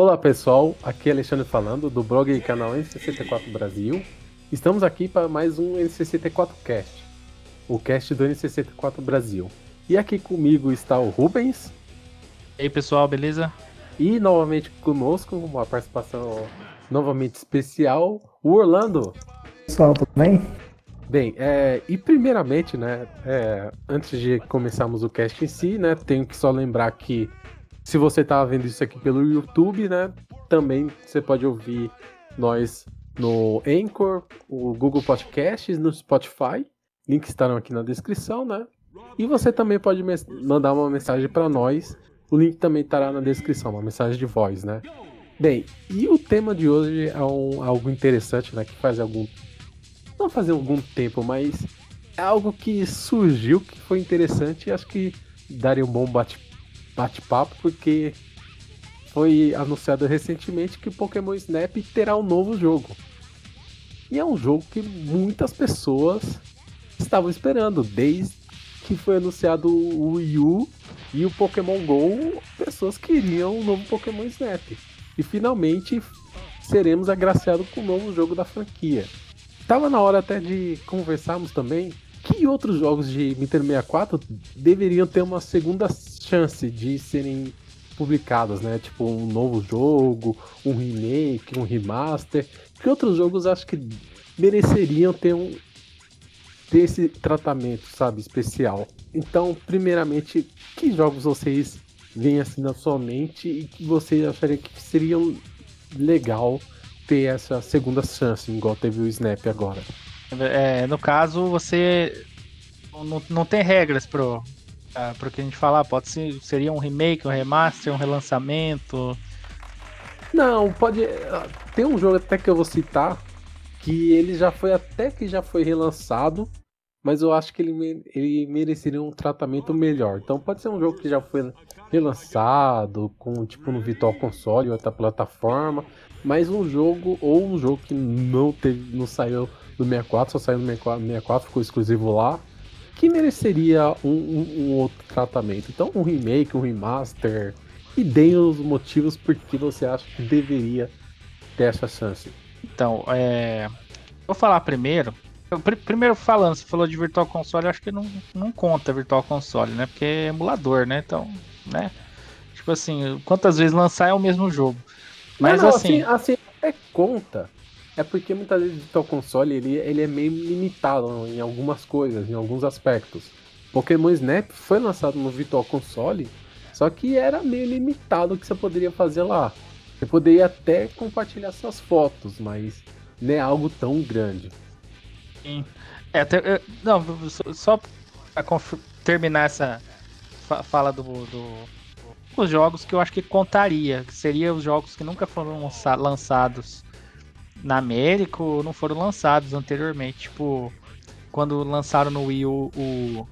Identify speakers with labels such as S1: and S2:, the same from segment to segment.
S1: Olá pessoal, aqui é Alexandre falando do blog e canal N64 Brasil. Estamos aqui para mais um N64 Cast, o cast do N64 Brasil. E aqui comigo está o Rubens.
S2: E aí pessoal, beleza?
S1: E novamente conosco, uma participação novamente especial, o Orlando.
S3: Pessoal, tudo bem?
S1: Bem, é, e primeiramente, né, é, antes de começarmos o cast em si, né, tenho que só lembrar que se você tá vendo isso aqui pelo YouTube, né, também você pode ouvir nós no Anchor, o Google Podcasts, no Spotify, links estarão aqui na descrição, né? E você também pode mandar uma mensagem para nós, o link também estará na descrição, uma mensagem de voz, né? Bem, e o tema de hoje é um, algo interessante, né, que faz algum não fazer algum tempo, mas é algo que surgiu que foi interessante e acho que daria um bom bate-papo, bate porque foi anunciado recentemente que Pokémon Snap terá um novo jogo. E é um jogo que muitas pessoas estavam esperando, desde que foi anunciado o Wii U e o Pokémon GO, pessoas queriam um novo Pokémon Snap. E finalmente seremos agraciados com o novo jogo da franquia. Tava na hora até de conversarmos também que outros jogos de Nintendo 64 deveriam ter uma segunda chance de serem publicados, né? Tipo um novo jogo, um remake, um remaster. Que outros jogos acho que mereceriam ter um ter esse tratamento, sabe, especial. Então, primeiramente, que jogos vocês veem assim na sua mente e que vocês achariam que seriam legal ter essa segunda chance, igual teve o Snap agora.
S2: É, no caso, você não, não tem regras pro, uh, pro que a gente falar. Pode ser seria um remake, um remaster, um relançamento.
S1: Não, pode. Tem um jogo até que eu vou citar que ele já foi até que já foi relançado, mas eu acho que ele, ele mereceria um tratamento melhor. Então pode ser um jogo que já foi relançado com tipo no Virtual Console ou outra plataforma, mas um jogo ou um jogo que não teve, não saiu do 64, só saiu no 64, ficou exclusivo lá, que mereceria um, um, um outro tratamento. Então um remake, um remaster, e deem os motivos por que você acha que deveria ter essa chance.
S2: Então, é... vou falar primeiro. Primeiro falando, você falou de Virtual Console, acho que não, não conta Virtual Console, né? Porque é emulador, né? Então, né? Tipo assim, quantas vezes lançar é o mesmo jogo. Mas não, não, assim,
S1: assim, assim, é conta. É porque muitas vezes o Console ele, ele é meio limitado em algumas coisas, em alguns aspectos. Pokémon Snap foi lançado no Virtual Console, só que era meio limitado o que você poderia fazer lá. Você poderia até compartilhar suas fotos, mas não é algo tão grande.
S2: Sim. É, não, só pra terminar essa fala do, do, os jogos que eu acho que contaria, que seriam os jogos que nunca foram lançados na América não foram lançados anteriormente, tipo quando lançaram no Wii U o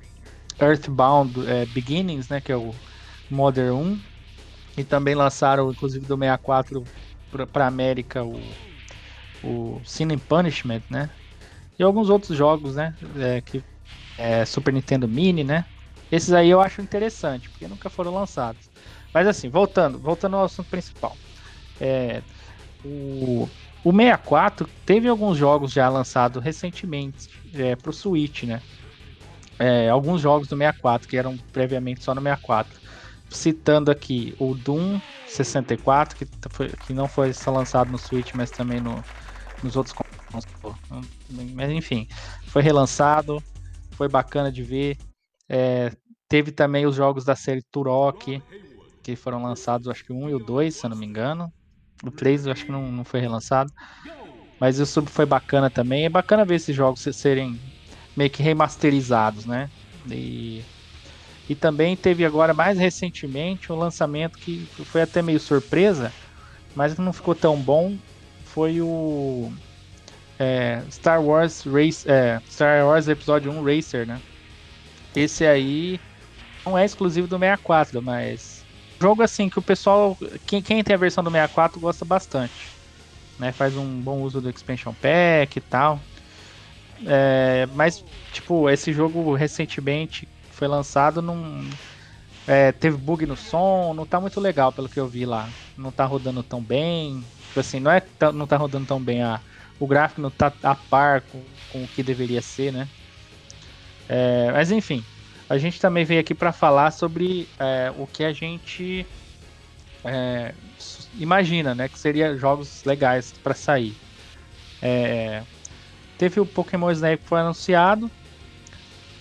S2: Earthbound é, Beginnings, né, que é o Modern 1, e também lançaram inclusive do 64 para América o o Sin Punishment, né? E alguns outros jogos, né, é, que é Super Nintendo Mini, né? Esses aí eu acho interessante, porque nunca foram lançados. Mas assim, voltando, voltando ao assunto principal. É, o, o 64 teve alguns jogos já lançados recentemente é, para o Switch, né? É, alguns jogos do 64 que eram previamente só no 64. Citando aqui o Doom 64, que, foi, que não foi só lançado no Switch, mas também no, nos outros. Mas enfim, foi relançado, foi bacana de ver. É, teve também os jogos da série Turok, que foram lançados, acho que 1 e o 2, se eu não me engano. O 3 eu acho que não, não foi relançado. Mas o sub foi bacana também. É bacana ver esses jogos serem meio que remasterizados, né? E, e também teve agora, mais recentemente, um lançamento que foi até meio surpresa, mas não ficou tão bom. Foi o é, Star Wars Race, é, Star Wars Episódio 1 Racer, né? Esse aí não é exclusivo do 64, mas jogo assim que o pessoal, quem, quem tem a versão do 64 gosta bastante. Né, faz um bom uso do expansion pack e tal. É, mas, tipo, esse jogo recentemente foi lançado, não, É, teve bug no som, não tá muito legal pelo que eu vi lá. Não tá rodando tão bem. Tipo assim, não é não tá rodando tão bem a, o gráfico não tá a par com, com o que deveria ser, né? É, mas enfim, a gente também veio aqui para falar sobre é, o que a gente é, imagina, né? Que seria jogos legais para sair. É, teve o Pokémon Snap que foi anunciado.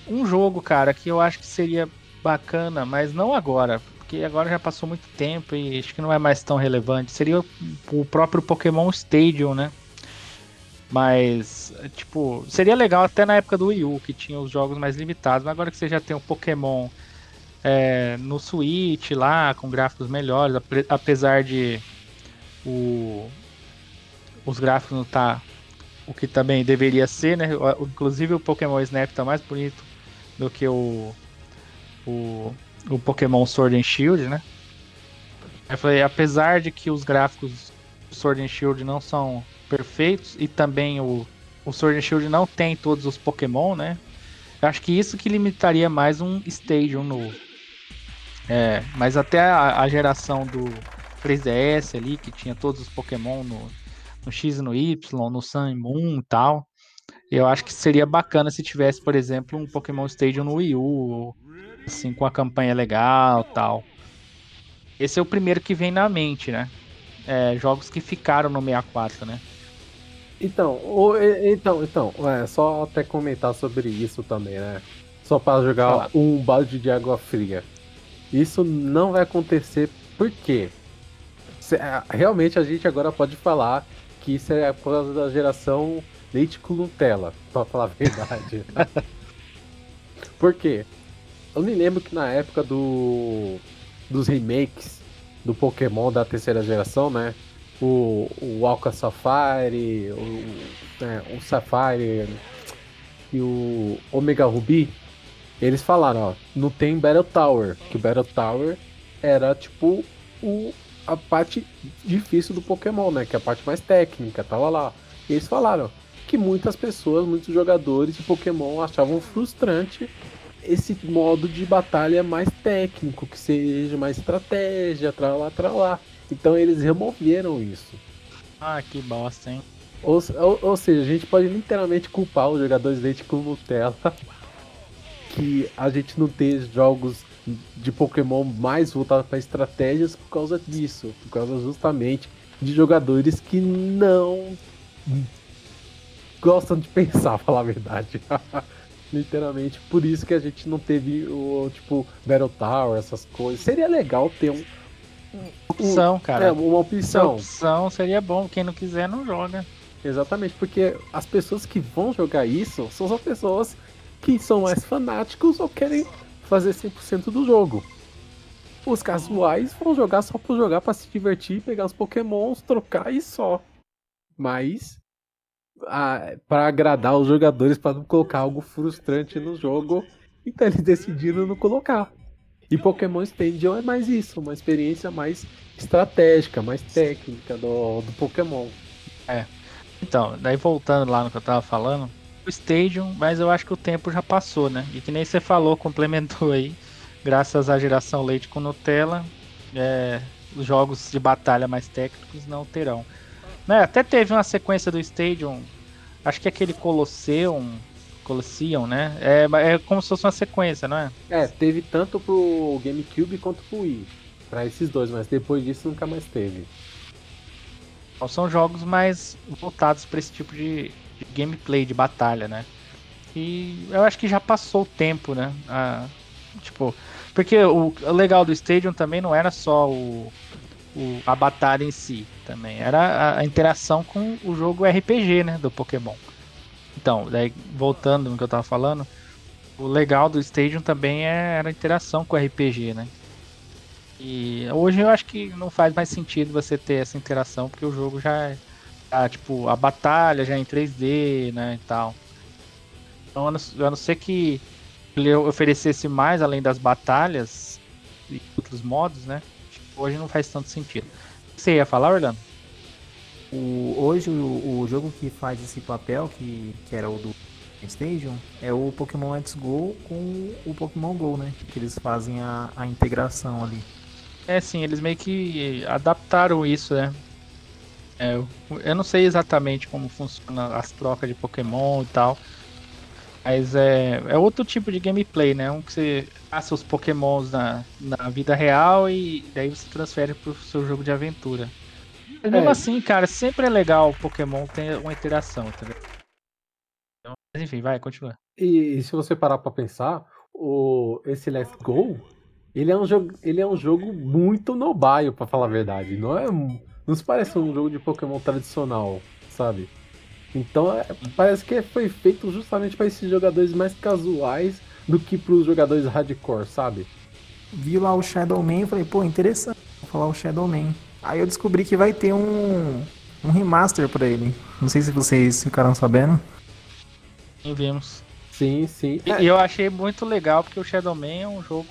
S2: Um jogo, cara, que eu acho que seria bacana, mas não agora, porque agora já passou muito tempo e acho que não é mais tão relevante. Seria o próprio Pokémon Stadium, né? Mas, tipo, seria legal até na época do Wii U, que tinha os jogos mais limitados, mas agora que você já tem um Pokémon é, no Switch lá, com gráficos melhores, apesar de o, os gráficos não tá o que também deveria ser, né? Inclusive o Pokémon Snap tá mais bonito do que o, o, o Pokémon Sword and Shield, né? Eu falei, apesar de que os gráficos Sword and Shield não são perfeitos e também o, o Sword and Shield não tem todos os Pokémon, né? Eu acho que isso que limitaria mais um Stadium novo. É, mas até a, a, geração do 3DS ali, que tinha todos os Pokémon no, no X e no Y, no Sun e Moon e tal. Eu acho que seria bacana se tivesse, por exemplo, um Pokémon Stadium no Wii U, assim, com a campanha legal tal. Esse é o primeiro que vem na mente, né? É, jogos que ficaram no 64, né?
S1: Então, então, então, é, só até comentar sobre isso também, né? Só para jogar um balde de água fria. Isso não vai acontecer porque realmente a gente agora pode falar que isso é por causa da geração leite com Nutella, pra falar a verdade. por quê? Eu me lembro que na época do dos remakes do Pokémon da terceira geração, né? O, o Alka Safari, o, é, o Safari e o Omega Ruby, eles falaram, ó, não tem Battle Tower, que o Battle Tower era tipo o, a parte difícil do Pokémon, né? Que é a parte mais técnica, tava lá. E eles falaram que muitas pessoas, muitos jogadores de Pokémon achavam frustrante esse modo de batalha mais técnico, que seja mais estratégia, tralá, tralá. Então eles removeram isso.
S2: Ah, que bosta, hein?
S1: Ou, ou, ou seja, a gente pode literalmente culpar os jogadores de leite com Nutella que a gente não tem jogos de Pokémon mais voltados para estratégias por causa disso, por causa justamente de jogadores que não gostam de pensar, falar a verdade. Literalmente, por isso que a gente não teve o tipo Battle Tower, essas coisas. Seria legal ter um,
S2: opção, cara. É,
S1: uma opção.
S2: Uma opção seria bom. Quem não quiser, não joga.
S1: Exatamente, porque as pessoas que vão jogar isso são as pessoas que são mais fanáticos ou querem fazer 100% do jogo. Os casuais vão jogar só por jogar para se divertir, pegar os pokémons, trocar e só. Mas para agradar os jogadores, para não colocar algo frustrante no jogo, então eles decidiram não colocar. E Pokémon Stadium é mais isso, uma experiência mais estratégica, mais técnica do, do Pokémon.
S2: É. Então, daí voltando lá no que eu tava falando, o Stadium, mas eu acho que o tempo já passou, né? E que nem você falou, complementou aí, graças à geração leite com Nutella, é, os jogos de batalha mais técnicos não terão. Né, até teve uma sequência do Stadium, acho que aquele Colosseum, Colosseum, né? É, é como se fosse uma sequência, não é?
S1: É, teve tanto pro GameCube quanto pro Wii. Pra esses dois, mas depois disso nunca mais teve.
S2: Então, são jogos mais voltados para esse tipo de, de, gameplay, de batalha, né? E eu acho que já passou o tempo, né? Ah, tipo, porque o, o, legal do Stadium também não era só o, o, a batalha em si, também era a, a interação com o jogo RPG, né? Do Pokémon. Então, daí voltando no que eu tava falando, o legal do Stadium também é, era a interação com o RPG, né? E hoje eu acho que não faz mais sentido você ter essa interação, porque o jogo já é, tipo, a batalha já é em 3D, né, e tal. Então, a não, a não ser que ele oferecesse mais além das batalhas e outros modos, né? Hoje não faz tanto sentido. O que você ia falar, Orlando?
S3: O, hoje o, o, jogo que faz esse papel, que, que era o do Stadium é o Pokémon Let's Go com o Pokémon Go, né? Que eles fazem a, a integração ali.
S2: É, sim, eles meio que adaptaram isso, né? É, eu não sei exatamente como funciona as trocas de Pokémon e tal. Mas é, é outro tipo de gameplay, né? Um que você passa os Pokémons na, na vida real e daí você transfere pro seu jogo de aventura. Mas mesmo é. assim, cara, sempre é legal o Pokémon ter uma interação, entendeu? Mas enfim, vai, continua.
S1: E, e se você parar pra pensar, o, esse Let's Go, ele é um jogo, ele é um jogo muito nobaio, pra falar a verdade. Não é. Não se parece um jogo de Pokémon tradicional, sabe? Então é, parece que foi feito justamente para esses jogadores mais casuais do que para os jogadores hardcore, sabe?
S3: Vi lá o Shadow Man e falei, pô, interessante. Vou falar o Shadow Man. Aí eu descobri que vai ter um, um remaster para ele. Não sei se vocês ficaram sabendo.
S2: Sim, vimos.
S1: Sim, sim.
S2: E, é. eu achei muito legal porque o Shadow Man é um jogo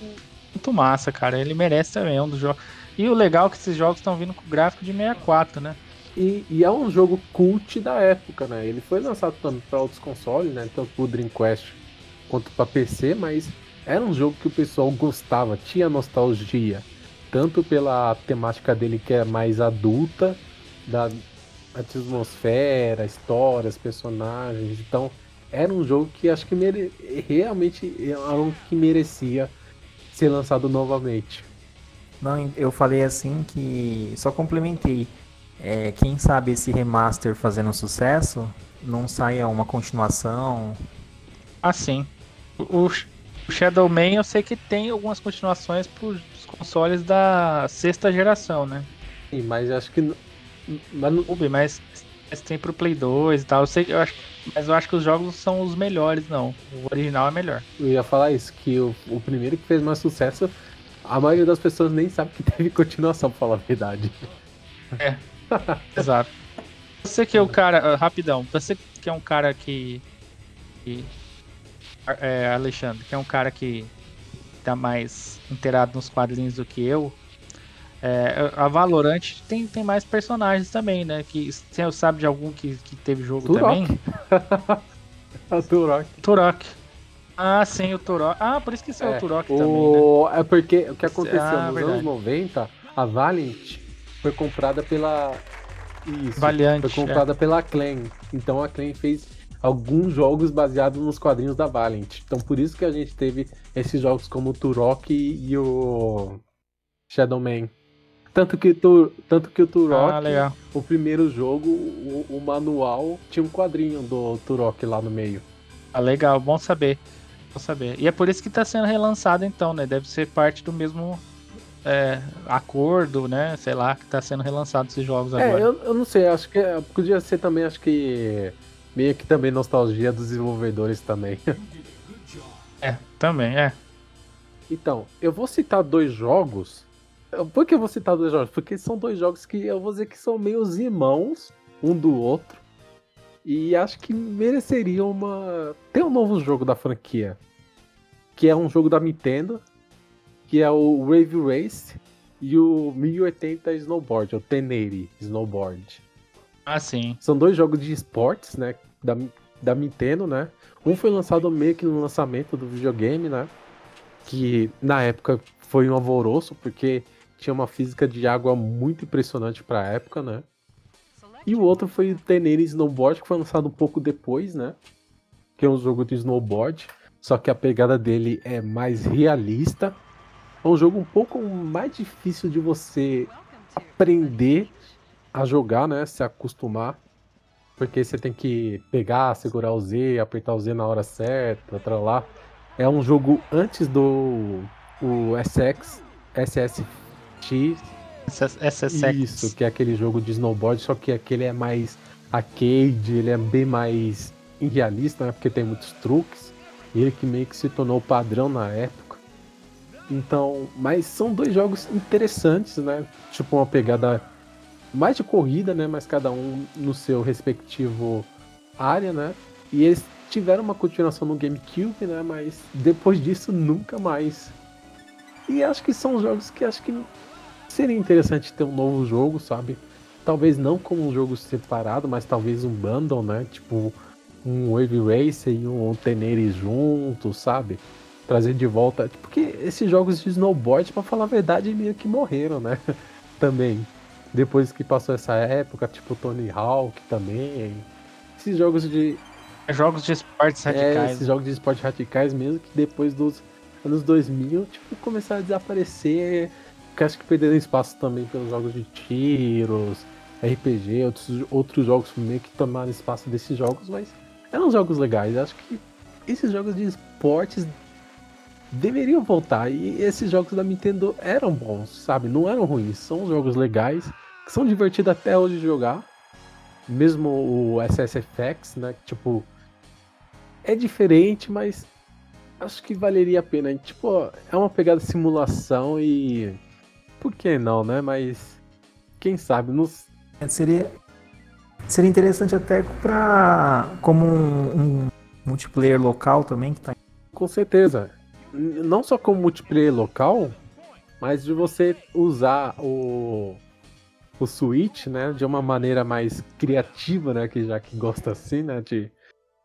S2: muito massa, cara. Ele merece também, é um dos jogos. E o legal é que esses jogos estão vindo com gráfico de 64, né?
S1: E, e, é um jogo cult da época, né? Ele foi lançado também para outros consoles, né? Tanto pro Dreamcast quanto para PC, mas era um jogo que o pessoal gostava, tinha nostalgia. Tanto pela temática dele que é mais adulta, da atmosfera, histórias, personagens. Então, era um jogo que acho que mere... realmente era um que merecia ser lançado novamente.
S3: Não, eu falei assim que só complementei. É, quem sabe esse remaster fazendo sucesso não saia uma continuação.
S2: Assim. O, o Shadow Man eu sei que tem algumas continuações para os consoles da sexta geração, né?
S1: Sim, mas acho que.
S2: Mas, mas, mas tem pro Play 2 e tal. Eu sei, eu acho, mas eu acho que os jogos são os melhores, não. O original é melhor.
S1: Eu ia falar isso, que o, o primeiro que fez mais sucesso, a maioria das pessoas nem sabe que teve continuação, pra falar a verdade.
S2: É, exato. Você que é o cara, uh, rapidão, você que é um cara que. que é, Alexandre, que é um cara que tá mais inteirado nos quadrinhos do que eu. É, a Valorant tem, tem mais personagens também, né? Que você sabe de algum que, que teve jogo Turok. também?
S1: a Turok.
S2: Turok. Ah, sim, o Turok. Ah, por isso que isso é, é o Turok o... também, né?
S1: É porque o que aconteceu ah, nos verdade. anos 90, a Valiant foi comprada pela. Isso.
S2: Valiant.
S1: Foi comprada é. pela Clan. Então a Clan fez alguns jogos baseados nos quadrinhos da Valiant. Então por isso que a gente teve esses jogos como o Turok e o Shadow Man. Tanto que, tu, tanto que o Turok, ah, o primeiro jogo, o, o, manual, tinha um quadrinho do Turok lá no meio.
S2: Ah, legal, bom saber. Bom saber. E é por isso que está sendo relançado então, né? Deve ser parte do mesmo é, acordo, né? Sei lá, que está sendo relançado esses jogos é, agora.
S1: Eu, eu não sei, acho que é, podia ser também, acho que meio que também nostalgia dos desenvolvedores também.
S2: É, também, é.
S1: Então, eu vou citar dois jogos por que eu vou citar dois jogos? Porque são dois jogos que eu vou dizer que são meio irmãos um do outro. E acho que mereceriam uma. Tem um novo jogo da franquia. Que é um jogo da Nintendo. Que é o Wave Race e o 1080 Snowboard, o 1080 Snowboard.
S2: Ah, sim.
S1: São dois jogos de esportes, né? Da, da Nintendo, né? Um foi lançado meio que no lançamento do videogame, né? Que na época foi um alvoroço, porque tinha uma física de água muito impressionante para a época, né? E o outro foi o Tenere Snowboard, que foi lançado um pouco depois, né? Que é um jogo de snowboard, só que a pegada dele é mais realista. É um jogo um pouco mais difícil de você aprender a jogar, né? Se acostumar. Porque você tem que pegar, segurar o Z, apertar o Z na hora certa, pra lá. É um jogo antes do o SX, SS
S2: X. SSX.
S1: Isso, que é aquele jogo de snowboard, só que aquele é mais arcade, ele é bem mais irrealista, né? Porque tem muitos truques. E ele que meio que se tornou padrão na época. Então, mas são dois jogos interessantes, né? Tipo uma pegada mais de corrida, né? Mas cada um no seu respectivo área, né? E eles tiveram uma continuação no GameCube, né? Mas depois disso nunca mais. E acho que são jogos que acho que seria interessante ter um novo jogo, sabe? Talvez não como um jogo separado, mas talvez um bundle, né? Tipo, um Wave Racer e um Tenere juntos, sabe? Trazer de volta. Porque esses jogos de snowboard, para falar a verdade, meio que morreram, né? também. Depois que passou essa época, tipo Tony Hawk também. Esses jogos de.
S2: Jogos de esportes radicais.
S1: É, esses jogos de esportes radicais mesmo, que depois dos anos 2000, tipo, começaram a desaparecer. Que acho que perderam espaço também pelos jogos de tiros, RPG, outros, outros jogos meio que tomaram espaço desses jogos, mas eram jogos legais. Acho que esses jogos de esportes deveriam voltar. E esses jogos da Nintendo eram bons, sabe? Não eram ruins. São jogos legais, que são divertidos até hoje de jogar. Mesmo o SSFX, né? Tipo, é diferente, mas acho que valeria a pena. Tipo, é uma pegada simulação e. Por que não, né? Mas. Quem sabe? Nos...
S3: É, seria, seria interessante até pra. Como um, um multiplayer local também que tá.
S1: Com certeza não só como multiplayer local, mas de você usar o, o Switch, né, de uma maneira mais criativa, né, que já que gosta assim, né, de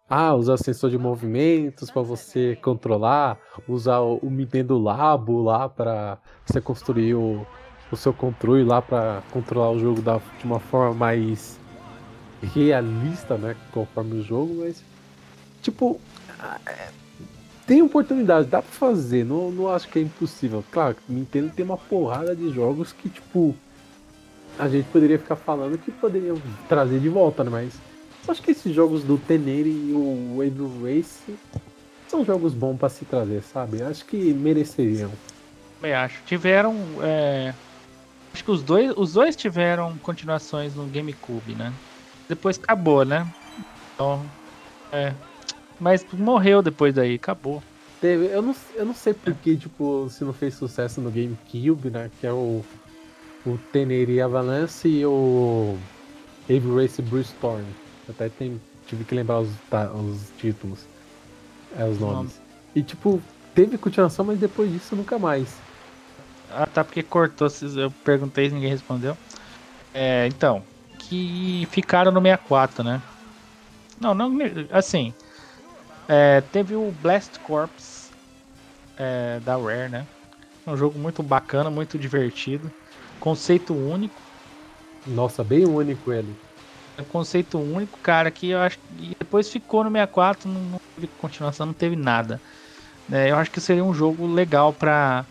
S1: ah, usar sensor de movimentos para você controlar, usar o, Nintendo Labo lá para você construir o, o seu controle lá para controlar o jogo da, de uma forma mais realista, né, conforme o jogo, mas tipo, tem oportunidade, dá pra fazer, não, não acho que é impossível. Claro, Nintendo tem uma porrada de jogos que, tipo, a gente poderia ficar falando que poderiam trazer de volta, né? Mas acho que esses jogos do Tenere e o Wave Race são jogos bons para se trazer, sabe? Acho que mereceriam.
S2: Eu acho. Tiveram. É... Acho que os dois, os dois tiveram continuações no GameCube, né? Depois acabou, né? Então. É, mas morreu depois daí, acabou.
S1: Teve, eu não, eu não sei porque, tipo, se não fez sucesso no GameCube, né? Que é o, o Teneri Avalanche e o Heavy Race Bruce Storm. Até tem, tive que lembrar os, tá, os títulos, é, os nomes. E, tipo, teve continuação, mas depois disso nunca mais.
S2: Ah, tá, porque cortou, eu perguntei e ninguém respondeu. É, então, que ficaram no 64, né? Não, não, assim, é, teve o Blast Corps é, da Rare, né? Um jogo muito bacana, muito divertido. Conceito único.
S1: Nossa, bem único ele.
S2: É um conceito único, cara, que eu acho que depois ficou no 64, não, não teve continuação, não teve nada. É, eu acho que seria um jogo legal pra,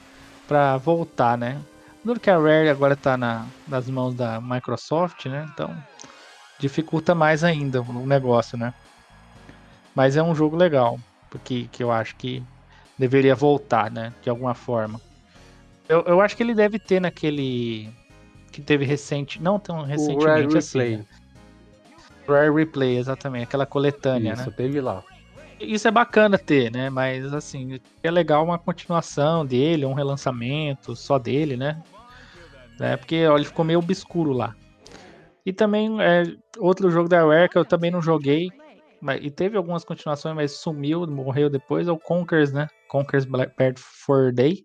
S2: pra voltar, né? Duro que a Rare agora tá na, nas mãos da Microsoft, né? Então dificulta mais ainda o negócio, né? Mas é um jogo legal, porque que eu acho que deveria voltar, né? De alguma forma. Eu, eu acho que ele deve ter naquele. Que teve recente. Não tão recentemente o Rare assim. Replay. Né? Rare Replay, exatamente. Aquela coletânea,
S1: Isso,
S2: né?
S1: teve lá.
S2: Isso é bacana ter, né? Mas assim, é legal uma continuação dele, um relançamento só dele, né? É, porque olha, ele ficou meio obscuro lá. E também é, outro jogo da Rare que eu também não joguei, mas, e teve algumas continuações, mas sumiu, morreu depois, é o Conkers, né? Conkers Blackbird for Day.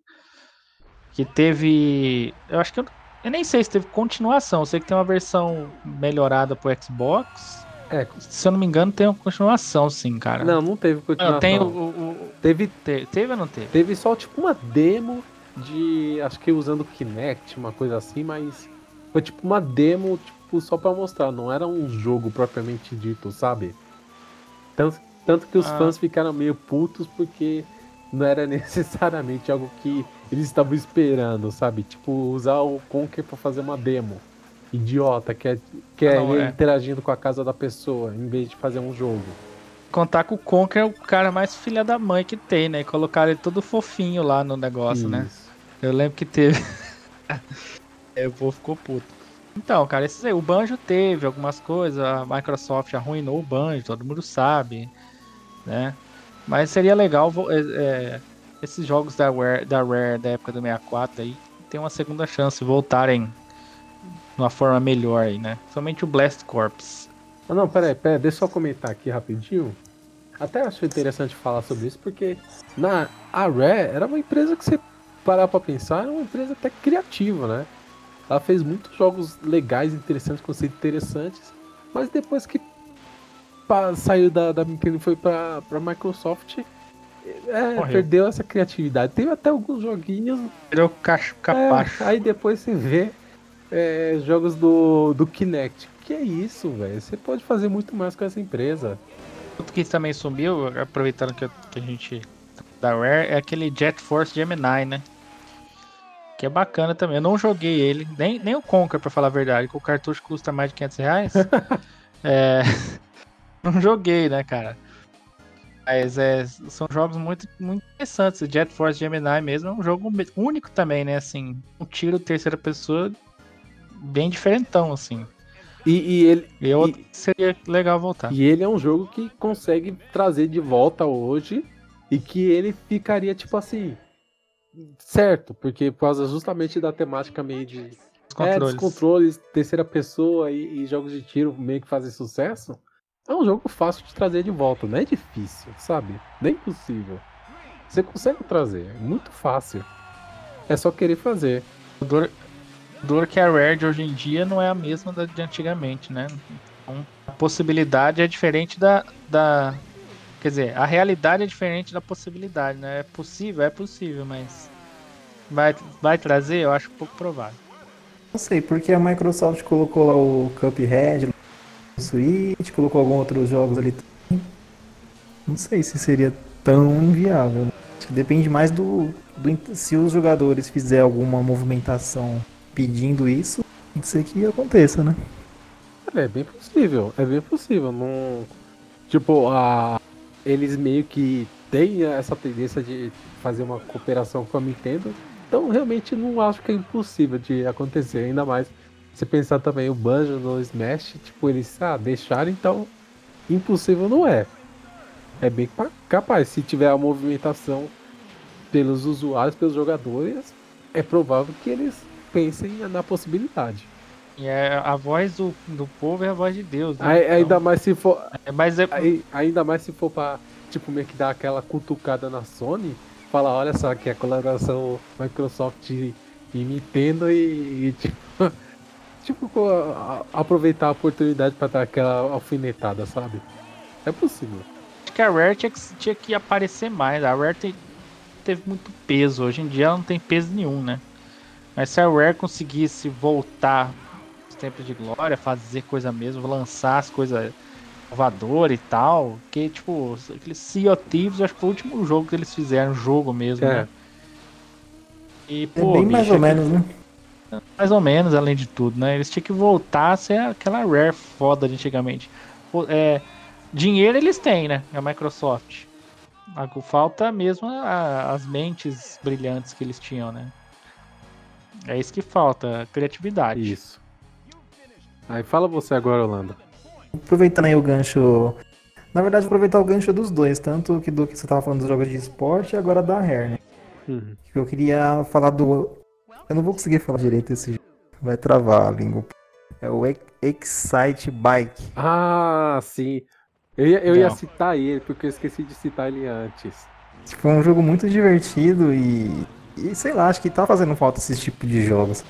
S2: Que teve. Eu acho que eu, eu, nem sei se teve continuação. Eu sei que tem uma versão melhorada pro Xbox. É. Se eu não me engano, tem uma continuação, sim, cara.
S1: Não, não teve continuação. Não,
S2: tem o, o,
S1: Teve.
S2: Te, teve ou não teve?
S1: Teve só tipo uma demo de. Acho que usando Kinect, uma coisa assim, mas. Foi tipo uma demo, tipo, só pra mostrar. Não era um jogo propriamente dito, sabe? Tanto, tanto que os ah. fãs ficaram meio putos porque não era necessariamente algo que eles estavam esperando, sabe? Tipo, usar o Conker pra fazer uma demo. Idiota, que é, que é, não, é interagindo com a casa da pessoa, em vez de fazer um jogo.
S2: Contar com o Conker é o cara mais filha da mãe que tem, né? E colocaram ele todo fofinho lá no negócio, né? Isso. né? Eu lembro que teve. é, o povo ficou puto. Então, cara, esses aí, o Banjo teve algumas coisas, a Microsoft arruinou o Banjo, todo mundo sabe, né? Mas seria legal é, é, esses jogos da Rare, da Rare da época do 64 aí ter uma segunda chance, voltarem de uma forma melhor aí, né? Somente o Blast Corps.
S1: Ah, não, peraí, peraí, deixa eu só comentar aqui rapidinho. Até acho interessante falar sobre isso, porque na, a Rare era uma empresa que você parar pra pensar, era uma empresa até criativa, né? Ela fez muitos jogos legais, interessantes, conceitos interessantes, mas depois que pa- saiu da, da Nintendo e foi pra, pra Microsoft, é, perdeu essa criatividade. Teve até alguns joguinhos
S2: Virou cacho,
S1: É,
S2: capacho.
S1: aí depois você vê é, jogos do, do Kinect. Que é isso, velho? Você pode fazer muito mais com essa empresa.
S2: Outro que também sumiu, aproveitando que, a gente da Rare, é aquele Jet Force Gemini, né? Que é bacana também. Eu não joguei ele, nem, nem o Conquer, pra falar a verdade, que o cartucho custa mais de 500 reais. é, não joguei, né, cara? Mas é, são jogos muito, muito interessantes. O Jet Force Gemini mesmo é um jogo único também, né? Assim, um tiro terceira pessoa bem diferentão, assim.
S1: E, e ele,
S2: E eu seria legal voltar.
S1: e ele é um jogo que consegue trazer de volta hoje e que ele ficaria tipo assim. Certo, porque por causa justamente da temática meio de
S2: Os
S1: É,
S2: controles.
S1: dos controles, terceira pessoa e, e jogos de tiro meio que fazem sucesso. É um jogo fácil de trazer de volta, não é difícil, sabe? Nem impossível. Você consegue trazer, é muito fácil. É só querer fazer.
S2: O dor, dor que a Rare de hoje em dia não é a mesma da de antigamente, né? Então, a possibilidade é diferente da, da. Quer dizer, a realidade é diferente da possibilidade, né? É possível, é possível, mas. Vai, vai trazer? Eu acho pouco provável.
S3: Não sei, porque a Microsoft colocou lá o Cuphead no Switch, colocou alguns outros jogos ali. Não sei se seria tão inviável. Acho que depende mais do, do se os jogadores fizerem alguma movimentação pedindo isso, pode ser que aconteça, né?
S1: É bem possível, é bem possível. Não... Tipo, a... eles meio que têm essa tendência de fazer uma cooperação com a Nintendo. Então realmente não acho que é impossível de acontecer. Ainda mais se pensar também o Banjo no Smash, tipo, eles ah, deixaram, então impossível não é. É bem pa- capaz, se tiver a movimentação pelos usuários, pelos jogadores, é provável que eles pensem na possibilidade.
S2: E é a voz do, do povo é a voz de Deus, né?
S1: Aí-
S2: Então,
S1: ainda mais se for,
S2: é, mas é,
S1: Aí, ainda mais se for pra, tipo, meio que dar aquela cutucada na Sony, falar, olha só, que a colaboração Microsoft e e Nintendo e, e, tipo, tipo, a- a- aproveitar a oportunidade pra dar aquela alfinetada, sabe? É possível.
S2: Acho que a Rare tinha que, tinha que aparecer mais. A Rare te- teve muito peso. Hoje em dia ela não tem peso nenhum, né? Mas se a Rare conseguisse voltar aos tempos de glória, fazer coisa mesmo, lançar as coisas inovadoras e tal, que tipo, aqueles Sea of Thieves, acho que foi o último jogo que eles fizeram, jogo mesmo,
S1: É.
S2: né? E,
S3: É
S2: pô,
S3: bem mais
S2: bicho,
S3: ou
S2: é
S3: menos, né?
S2: Mais ou menos, além de tudo, né? Eles tinham que voltar a ser aquela Rare foda de antigamente. É, dinheiro eles têm, né? A Microsoft. Falta mesmo a- as mentes brilhantes que eles tinham, né? É isso que falta, criatividade.
S1: Isso. Aí fala você agora, Holanda.
S3: Aproveitando aí o gancho. Na verdade, aproveitar o gancho dos dois, tanto que do que você tava falando dos jogos de esporte e agora da Rare, né?
S1: Uhum.
S3: Eu queria falar do. Eu não vou conseguir falar direito esse jogo. Vai travar a língua. É o Ex- Excite Bike.
S1: Ah, sim. Eu ia, eu ia citar ele, porque eu esqueci de citar ele antes.
S3: Tipo, é um jogo muito divertido e. E sei lá, acho que tá fazendo falta esse tipo de jogos.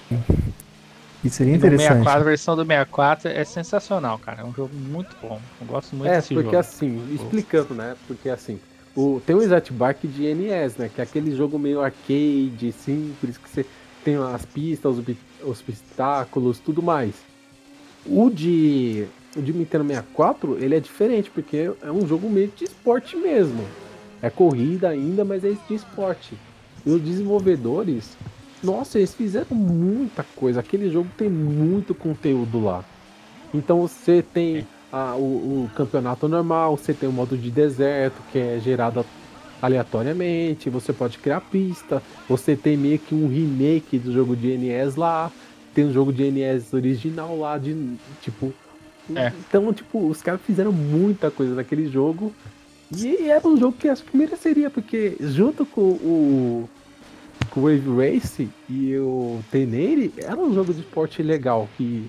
S3: E seria interessante.
S2: 64, a versão do 64 é sensacional, cara. É um jogo muito bom. Eu gosto muito
S1: É,
S2: desse
S1: porque
S2: jogo.
S1: assim, explicando, né? Porque assim, o, tem o Exact Bike de NES, né? Que é aquele jogo meio arcade, simples, que você tem as pistas, os, os obstáculos, tudo mais. O de, o de Nintendo 64, ele é diferente, porque é um jogo meio de esporte mesmo. É corrida ainda, mas é de esporte. E os desenvolvedores, nossa, eles fizeram muita coisa. Aquele jogo tem muito conteúdo lá. Então você tem a- o, o campeonato normal, você tem o modo de deserto, que é gerado aleatoriamente, você pode criar pista, você tem meio que um remake do jogo de NES lá, tem um jogo de NES original lá, de tipo.
S2: É.
S1: Então, tipo, os caras fizeram muita coisa naquele jogo. E era um jogo que acho que mereceria, porque junto com o, com o Wave Race e o Tenere, era um jogo de esporte legal, que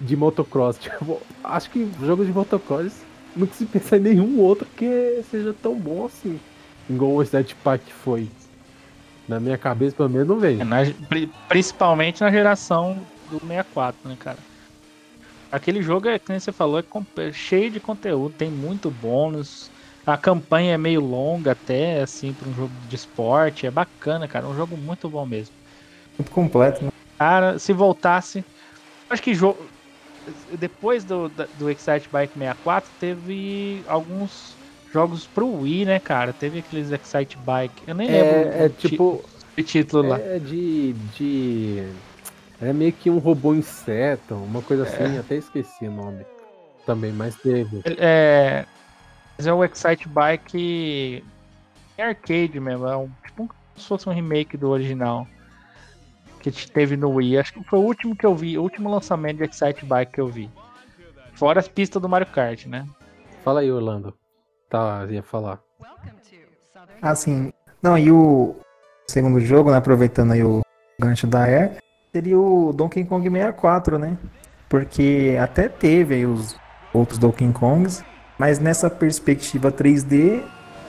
S1: de motocross. Tipo, acho que jogos de motocross não consigo pensar em nenhum outro que seja tão bom assim. Igual o Stat Park foi. Na minha cabeça, pelo menos, não veio.
S2: É, na- pri- principalmente na geração do 64, né, cara? Aquele jogo, é, como você falou, é cheio de conteúdo, tem muito bônus. A campanha é meio longa até, assim, para um jogo de esporte. É bacana, cara. É um jogo muito bom mesmo.
S3: Muito completo, né?
S2: Cara, se voltasse. Acho que jogo. Depois do, do Excite Bike 64, teve alguns jogos pro Wii, né, cara? Teve aqueles Excite Bike. Eu nem lembro.
S1: É, é tipo.
S2: O título lá.
S1: É de. de... É meio que um robô inseto, uma coisa assim, é. até esqueci o nome. Também, mas teve.
S2: É. Mas é o Excite Bike arcade mesmo, é um, tipo como se fosse um remake do original que teve no Wii. Acho que foi o último que eu vi, o último lançamento de Excite Bike que eu vi. Fora as pistas do Mario Kart, né?
S1: Fala aí, Orlando. Tá, ia falar.
S3: Ah, sim. Não, e o segundo jogo, né, aproveitando aí o gancho da Air, seria o Donkey Kong 64, né? Porque até teve aí os outros Donkey Kongs, mas nessa perspectiva 3D,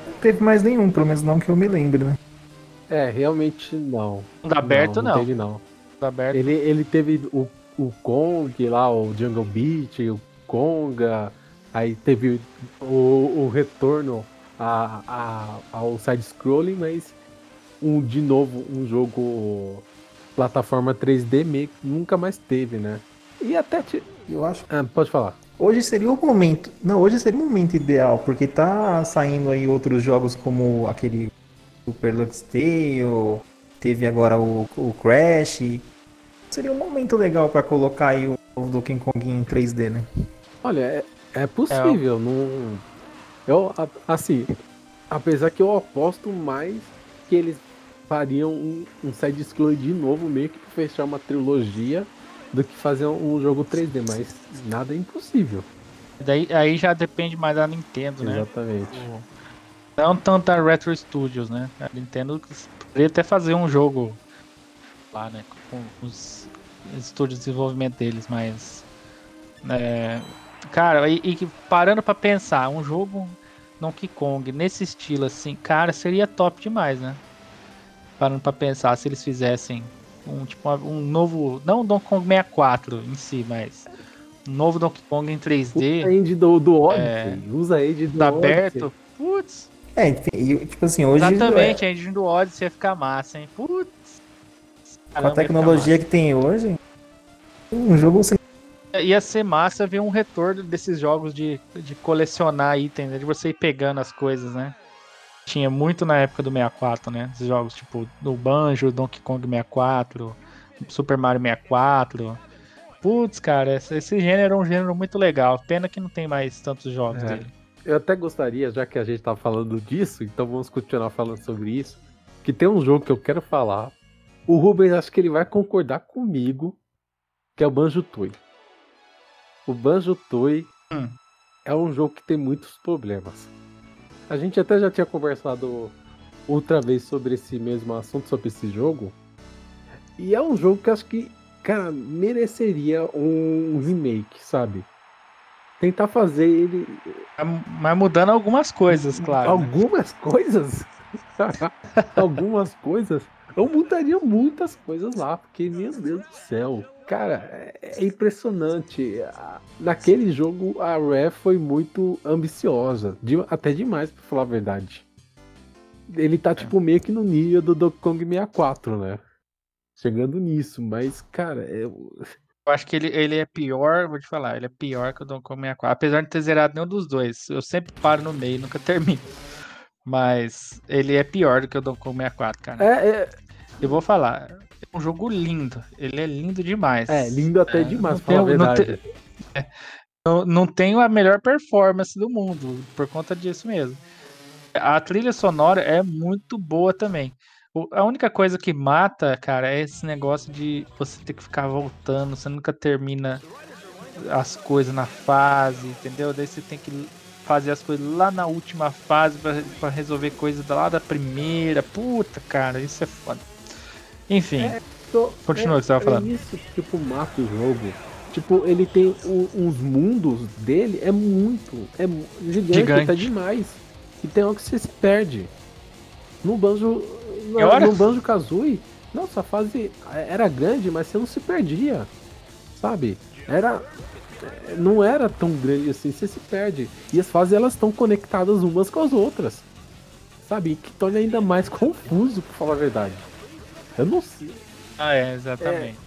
S3: não teve mais nenhum, pelo menos não que eu me lembre, né?
S1: É, realmente não.
S2: Mundo aberto não.
S1: Não, teve não. Mundo aberto. Ele, ele teve o, o Kong lá, o Jungle Beat, o Konga, aí teve o, o retorno a, a, ao side-scrolling, mas um, de novo um jogo plataforma 3D meio nunca mais teve, né? E até te...
S3: eu acho.
S1: Ah, pode falar.
S3: Hoje seria o momento. Não, hoje seria o momento ideal, porque tá saindo aí outros jogos como aquele Super Lux Tale, teve agora o, o Crash. Seria um momento legal para colocar aí o, o Donkey Kong em 3D, né?
S1: Olha, é, possível, é. não. Eu, assim, apesar que eu aposto mais que eles fariam um, um side-scroll de novo, meio que pra fechar uma trilogia do que fazer um jogo 3D, mas nada é impossível.
S2: Daí, aí já depende mais da Nintendo,
S1: né? Exatamente.
S2: Não tanto a Retro Studios, né? A Nintendo poderia até fazer um jogo lá, né? Com os estúdios de desenvolvimento deles, mas. É, cara, e, e parando para pensar, um jogo Donkey Kong nesse estilo assim, cara, seria top demais, né? Parando para pensar se eles fizessem um tipo um novo, não Donkey Kong 64 em si, mas um novo Donkey Kong em 3D.
S1: Usa a engine do, do Odyssey, é, usa a engine do
S2: aberto. Putz.
S3: É, tipo assim, hoje.
S2: Exatamente, é... a engine do Odyssey ia ficar massa, hein? Putz.
S3: Com a tecnologia que tem hoje, um jogo sem.
S2: Ia ser massa ver um retorno desses jogos de, de colecionar itens, né? de você ir pegando as coisas, né? tinha muito na época do 64, né? Esses jogos tipo do Banjo, Donkey Kong 64, Super Mario 64. Putz, cara, esse, esse gênero é um gênero muito legal. Pena que não tem mais tantos jogos é. dele.
S1: Eu até gostaria, já que a gente tá falando disso, então vamos continuar falando sobre isso. Que tem um jogo que eu quero falar. O Rubens acho que ele vai concordar comigo, que é o Banjo Toy. O Banjo Toy hum. é um jogo que tem muitos problemas. A gente até já tinha conversado outra vez sobre esse mesmo assunto, sobre esse jogo. E é um jogo que acho que, cara, mereceria um remake, sabe? Tentar fazer ele.
S2: Mas mudando algumas coisas, claro.
S1: Algumas coisas? algumas coisas? Eu mudaria muitas coisas lá, porque, meu Deus do céu. Cara, é, é impressionante. Naquele jogo, a Rare foi muito ambiciosa. Até demais, pra falar a verdade. Ele tá, tipo, é. meio que no nível do Donkey Kong 64, né? Chegando nisso, mas, cara, é...
S2: Eu acho que ele, ele é pior, vou te falar, ele é pior que o Donkey Kong 64. Apesar de ter zerado nenhum dos dois. Eu sempre paro no meio, nunca termino. Mas ele é pior do que o Donkey Kong 64, cara.
S1: É, é...
S2: Eu vou falar. É um jogo lindo. Ele é lindo demais.
S1: É, lindo até é, demais, pra falar a verdade.
S2: Não, não, tenho a melhor performance do mundo, por conta disso mesmo. A trilha sonora é muito boa também. A única coisa que mata, cara, é esse negócio de você ter que ficar voltando, você nunca termina as coisas na fase, entendeu? Daí você tem que fazer as coisas lá na última fase para resolver coisas lá da primeira. Puta, cara, isso é foda. Enfim. É, tô, continua o que você tava falando.
S1: É isso que tipo, mata o jogo. Tipo, ele tem o, os mundos dele, é muito. É gigante, gigante. tá demais. E tem algo que você se perde. No Banjo. No, no Banjo Kazooie, nossa, a fase era grande, mas você não se perdia. Sabe? Era. é, não era tão grande assim, você se perde. E as fases elas estão conectadas umas com as outras. Sabe? Que torna ainda mais confuso, pra falar a verdade. Eu não sei.
S2: Ah, é, exatamente.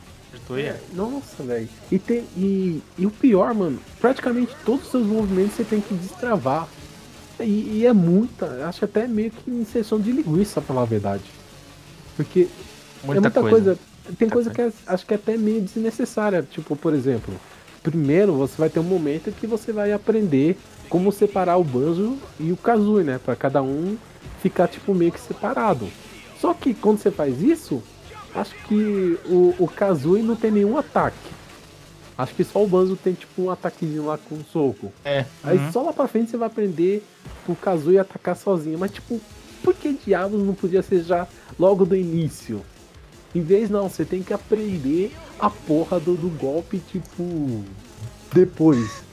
S2: É,
S1: é, nossa, velho. E, tem, e, e o pior, mano, praticamente todos os seus movimentos você tem que destravar. E, e é muita, acho até meio que inserção de linguiça, pra falar a verdade. Porque muita é muita coisa. coisa tem coisa que é, acho que é até meio desnecessária. Tipo, por exemplo, primeiro você vai ter um momento que você vai aprender como separar o Banjo e o Kazooie, né? Pra cada um ficar, tipo, meio que separado. Só que quando você faz isso, acho que o, o Kazooie não tem nenhum ataque. Acho que só o Banjo tem, tipo, um ataquezinho lá com um soco.
S2: É.
S1: Aí uhum. só lá pra frente você vai aprender o Kazooie atacar sozinho. Mas, tipo, por que diabos não podia ser já logo do início? Em vez não, você tem que aprender a porra do, do golpe, tipo, depois.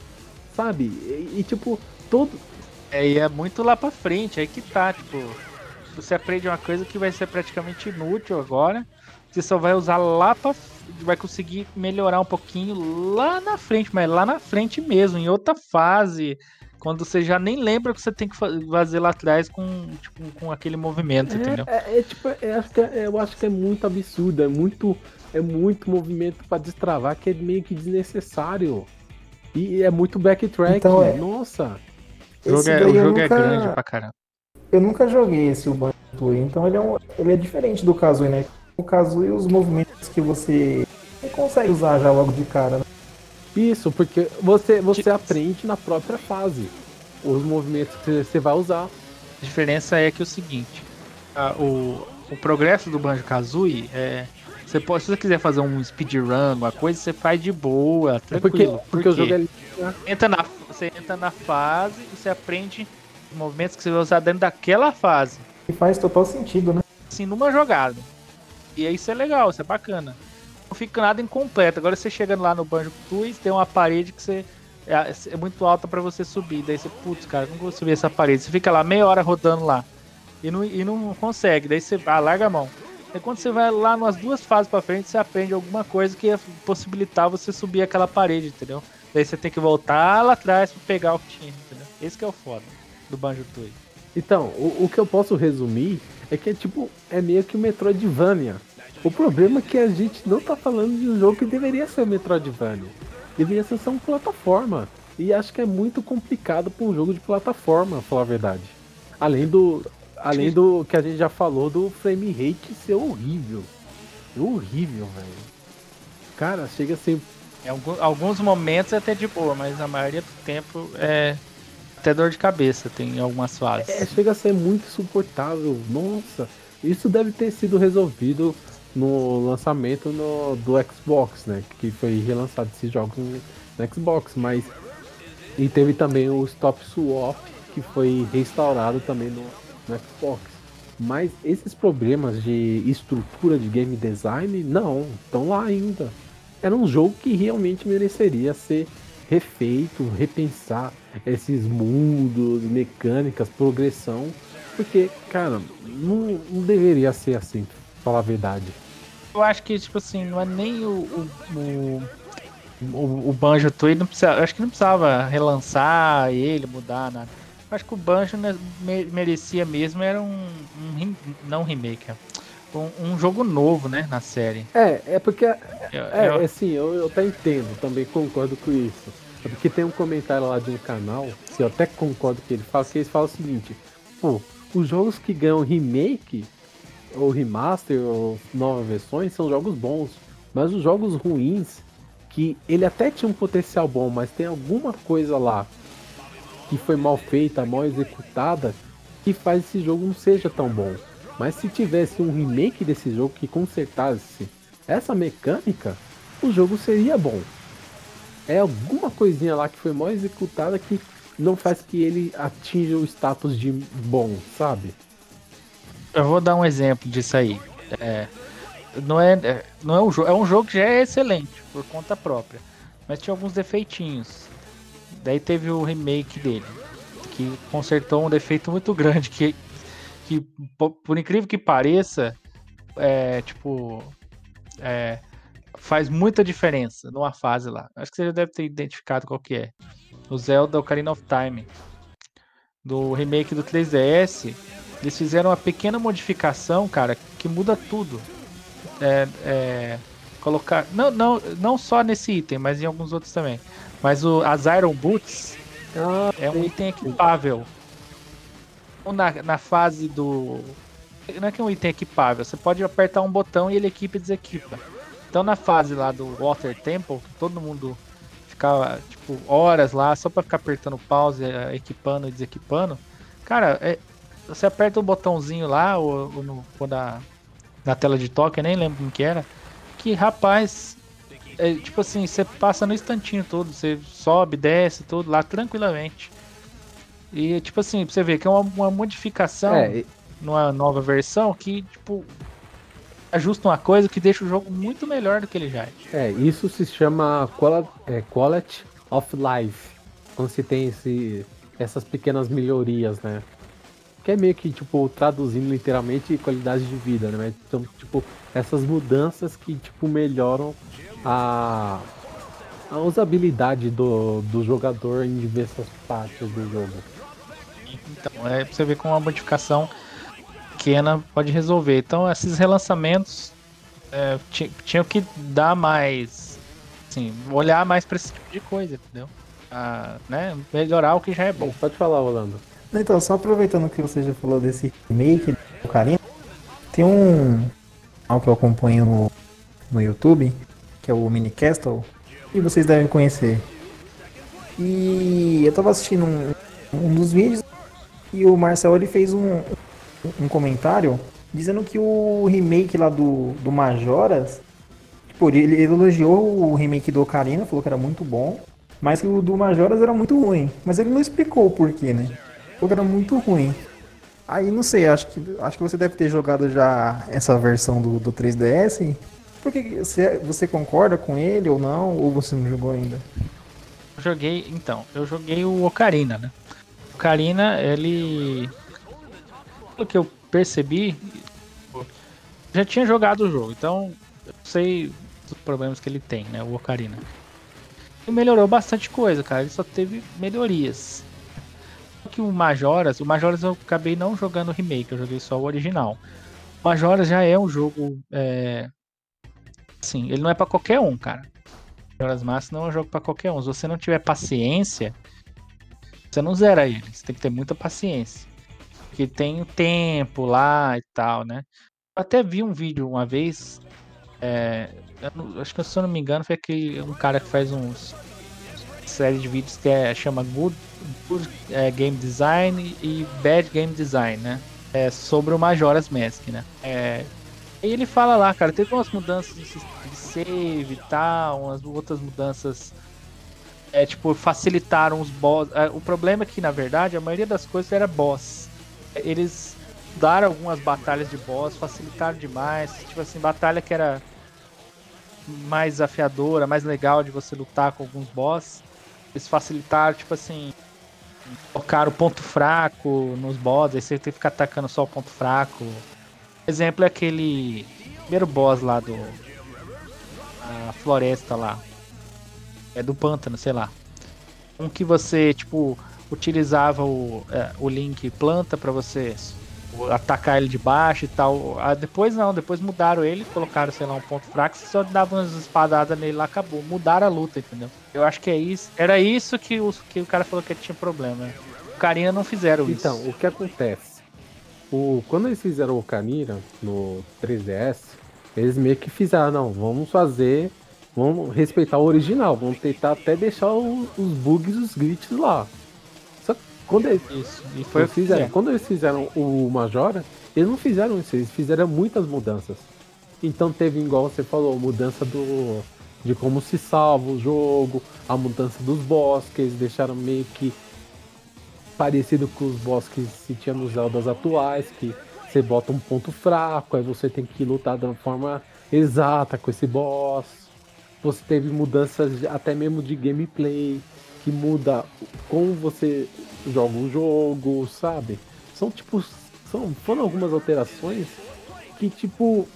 S1: Sabe? E, e, tipo, todo.
S2: É, e é muito lá pra frente, aí que tá, tipo. Você aprende uma coisa que vai ser praticamente inútil agora. Você só vai usar lá pra. Vai conseguir melhorar um pouquinho lá na frente, mas lá na frente mesmo, em outra fase quando você já nem lembra que você tem que fazer lá atrás com, tipo, com aquele movimento,
S1: é,
S2: entendeu?
S1: É, é tipo, é, acho que é, eu acho que é muito absurdo, é muito, é muito movimento para destravar que é meio que desnecessário. E é muito backtrack, então, é... nossa.
S2: O jogo, é, o jogo é nunca... é grande pra caramba.
S3: Eu nunca joguei esse Ubuntu, então ele é, um, ele é diferente do Kazooie, né? O Kazooie, os movimentos que você consegue usar já logo de cara, né?
S1: Isso, porque você, você aprende na própria fase os movimentos que você vai usar.
S2: A diferença é que é o seguinte: a, o, o progresso do Banjo Kazooie é. Você pode, se você quiser fazer um speedrun, uma coisa, você faz de boa, tranquilo.
S1: Porque, porque, porque o jogo
S2: é... entra na, Você entra na fase e você aprende movimentos que você vai usar dentro daquela fase.
S3: E faz total sentido, né?
S2: Assim, numa jogada. E isso é legal, isso é bacana não fica nada incompleto. Agora você chegando lá no Banjo Twist, tem uma parede que você é, é muito alta para você subir. Daí você, putz, cara, não vou subir essa parede. Você fica lá meia hora rodando lá e não, e não consegue. Daí você ah, larga a mão. Aí quando você vai lá nas duas fases para frente, você aprende alguma coisa que ia possibilitar você subir aquela parede, entendeu? Daí você tem que voltar lá atrás para pegar o que tinha, entendeu? Esse que é o foda do Banjo Tooie.
S1: Então, o, o que eu posso resumir é que é tipo, é meio que o Metroidvania. O problema é que a gente não tá falando de um jogo que deveria ser o Metroidvania. Deveria ser só uma plataforma. E acho que é muito complicado para um jogo de plataforma, falar a verdade. Além do. Além do que a gente já falou do frame rate ser horrível. É horrível, velho. Cara, chega a ser.
S2: Em alguns momentos é até de boa, mas a maioria do tempo é até dor de cabeça, tem algumas fases.
S1: É, chega a ser muito insuportável. Nossa, isso deve ter sido resolvido no lançamento no, do Xbox, né? Que foi relançado esses jogos no, Xbox, mas e teve também o Stop Swap que foi restaurado também no, no Xbox. Mas esses problemas de estrutura de game design, não, estão lá ainda. Era um jogo que realmente mereceria ser refeito, repensar esses mundos, mecânicas, progressão, porque, cara, não, não deveria ser assim falar a verdade.
S2: Eu acho que, tipo assim, não é nem o, o, o, o Banjo Tooie, não precisa, acho que não precisava relançar ele, mudar nada. Eu acho que o Banjo merecia mesmo, era um, um não remake, é um, um, jogo novo, né, na série.
S1: É, é porque, é, é, é assim, eu, eu até entendo, também concordo com isso. Porque tem um comentário lá de um canal, que eu até concordo que ele fala, que eles falam o seguinte, pô, os jogos que ganham remake ou remaster ou novas versões são jogos bons, mas os jogos ruins que ele até tinha um potencial bom, mas tem alguma coisa lá que foi mal feita, mal executada, que faz esse jogo não seja tão bom. Mas se tivesse um remake desse jogo que consertasse essa mecânica, o jogo seria bom. É alguma coisinha lá que foi mal executada que não faz que ele atinja o status de bom, sabe?
S2: Eu vou dar um exemplo disso aí. É, não é, é não é um jogo, é um jogo que já é excelente por conta própria, mas tinha alguns defeitinhos. Daí teve o remake dele, que consertou um defeito muito grande que que por incrível que pareça, é tipo é, faz muita diferença numa fase lá. Acho que você já deve ter identificado qual que é. O Zelda Ocarina of Time. Do remake do 3DS. Eles fizeram uma pequena modificação, cara, que muda tudo. É, é, colocar. Não, não, não só nesse item, mas em alguns outros também. Mas o, as Iron Boots ah, é um item equipável. Na, na fase do. Não é que é um item equipável, você pode apertar um botão e ele equipa e desequipa. Então na fase lá do Water Temple, todo mundo ficava tipo horas lá só para ficar apertando pause, eh, equipando e desequipando. Cara, é, você aperta o botãozinho lá, ou, ou no, ou na, na tela de toque, nem lembro como que era. Que rapaz, é, tipo assim, você passa no instantinho todo, você sobe, desce, tudo lá tranquilamente. E tipo assim, pra você ver que é uma, uma modificação é, numa nova versão que, tipo, ajusta uma coisa que deixa o jogo muito melhor do que ele já é.
S1: É, isso se chama é, Quality of Life. Quando se tem esse, essas pequenas melhorias, né? Que é meio que, tipo, traduzindo literalmente qualidade de vida, né? Então, tipo, essas mudanças que, tipo, melhoram a, a usabilidade do, do jogador em diversas partes do jogo.
S2: Então, é pra você ver como uma modificação pequena pode resolver. Então, esses relançamentos é, tinham que dar mais. Assim, olhar mais pra esse tipo de coisa, entendeu? Ah, né? Melhorar o que já é bom.
S1: Pode falar, Rolando.
S3: Então, só aproveitando que você já falou desse remake do Carinho, tem um canal que eu acompanho no, no YouTube, que é o Mini Castle, e vocês devem conhecer. E eu tava assistindo um, um dos vídeos e o Marcel ele fez um, um comentário dizendo que o remake lá do, do Majoras, tipo, ele, elogiou o remake do Ocarina, falou que era muito bom, mas que o do Majoras era muito ruim. Mas ele não explicou o porquê, né? Falou que era muito ruim. Aí não sei, acho que, acho que você deve ter jogado já essa versão do, do 3DS. Porque você, você concorda com ele ou não? Ou você não jogou ainda?
S2: Joguei, então, eu joguei o Ocarina, né? Ocarina, ele pelo que eu percebi, já tinha jogado o jogo, então eu sei dos problemas que ele tem, né? O Ocarina. E melhorou bastante coisa, cara. Ele só teve melhorias. Que o Majoras, o Majoras eu acabei não jogando o remake, eu joguei só o original. O Majoras já é um jogo. É... Assim, ele não é para qualquer um, cara. Majoras Mask não é um jogo para qualquer um. Se você não tiver paciência, você não zera ele. Você tem que ter muita paciência que tem tempo lá e tal, né? Eu até vi um vídeo uma vez, é, acho que se eu não me engano foi aquele um cara que faz uns série de vídeos que é, chama Good, Good é, Game Design e Bad Game Design, né? É sobre o Majora's Mask, né? É, e ele fala lá, cara, teve umas mudanças de save e tal, umas outras mudanças é tipo facilitaram os boss. É, o problema é que na verdade a maioria das coisas era boss eles mudaram algumas batalhas de boss, facilitaram demais. Tipo assim, batalha que era mais desafiadora, mais legal de você lutar com alguns boss. Eles facilitaram, tipo assim, colocaram o ponto fraco nos boss, aí você tem que ficar atacando só o ponto fraco. Exemplo é aquele primeiro boss lá do. A floresta lá. É do pântano, sei lá. Um que você, tipo, utilizava o, é, o Link planta para você atacar ele de baixo e tal. Ah, depois não, depois mudaram ele, colocaram, sei lá, um ponto fraco, só dava umas espadadas nele lá, acabou. Mudaram a luta, entendeu? Eu acho que é isso. Era isso que o, que o cara falou que tinha problema. O Carinha não fizeram
S1: então,
S2: isso.
S1: Então, o que acontece? O, quando eles fizeram o Ocarina no 3DS, eles meio que fizeram, não, vamos fazer, vamos respeitar o original, vamos tentar até deixar o, os bugs, os glitches lá. Quando eles, isso, eles fizeram, quando eles fizeram o Majora, eles não fizeram isso, eles fizeram muitas mudanças. Então teve, igual você falou, mudança do de como se salva o jogo, a mudança dos boss, que eles deixaram meio que parecido com os boss que se tinha nos Zeldas atuais, que você bota um ponto fraco, aí você tem que lutar da forma exata com esse boss. Você teve mudanças até mesmo de gameplay, que muda como você joga um jogo, sabe? São tipo. São, foram algumas alterações que, tipo,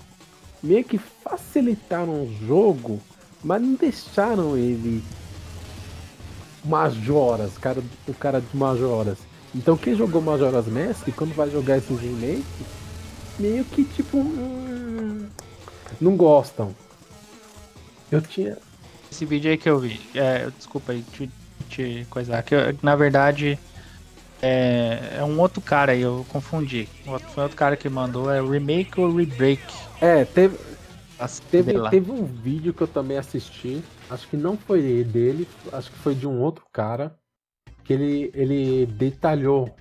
S1: meio que facilitaram o jogo, mas não deixaram ele majoras, cara, o cara de majoras. Então quem jogou Majora's Mask, quando vai jogar esses remakes, meio que tipo. Hum, não gostam. Eu tinha.
S2: Esse vídeo aí que eu vi, é, desculpa aí te, te coisar, que na verdade é, é um outro cara aí, eu confundi. Foi outro cara que mandou, é remake ou rebreak?
S1: É, teve, teve, teve um vídeo que eu também assisti, acho que não foi dele, acho que foi de um outro cara, que ele, ele detalhou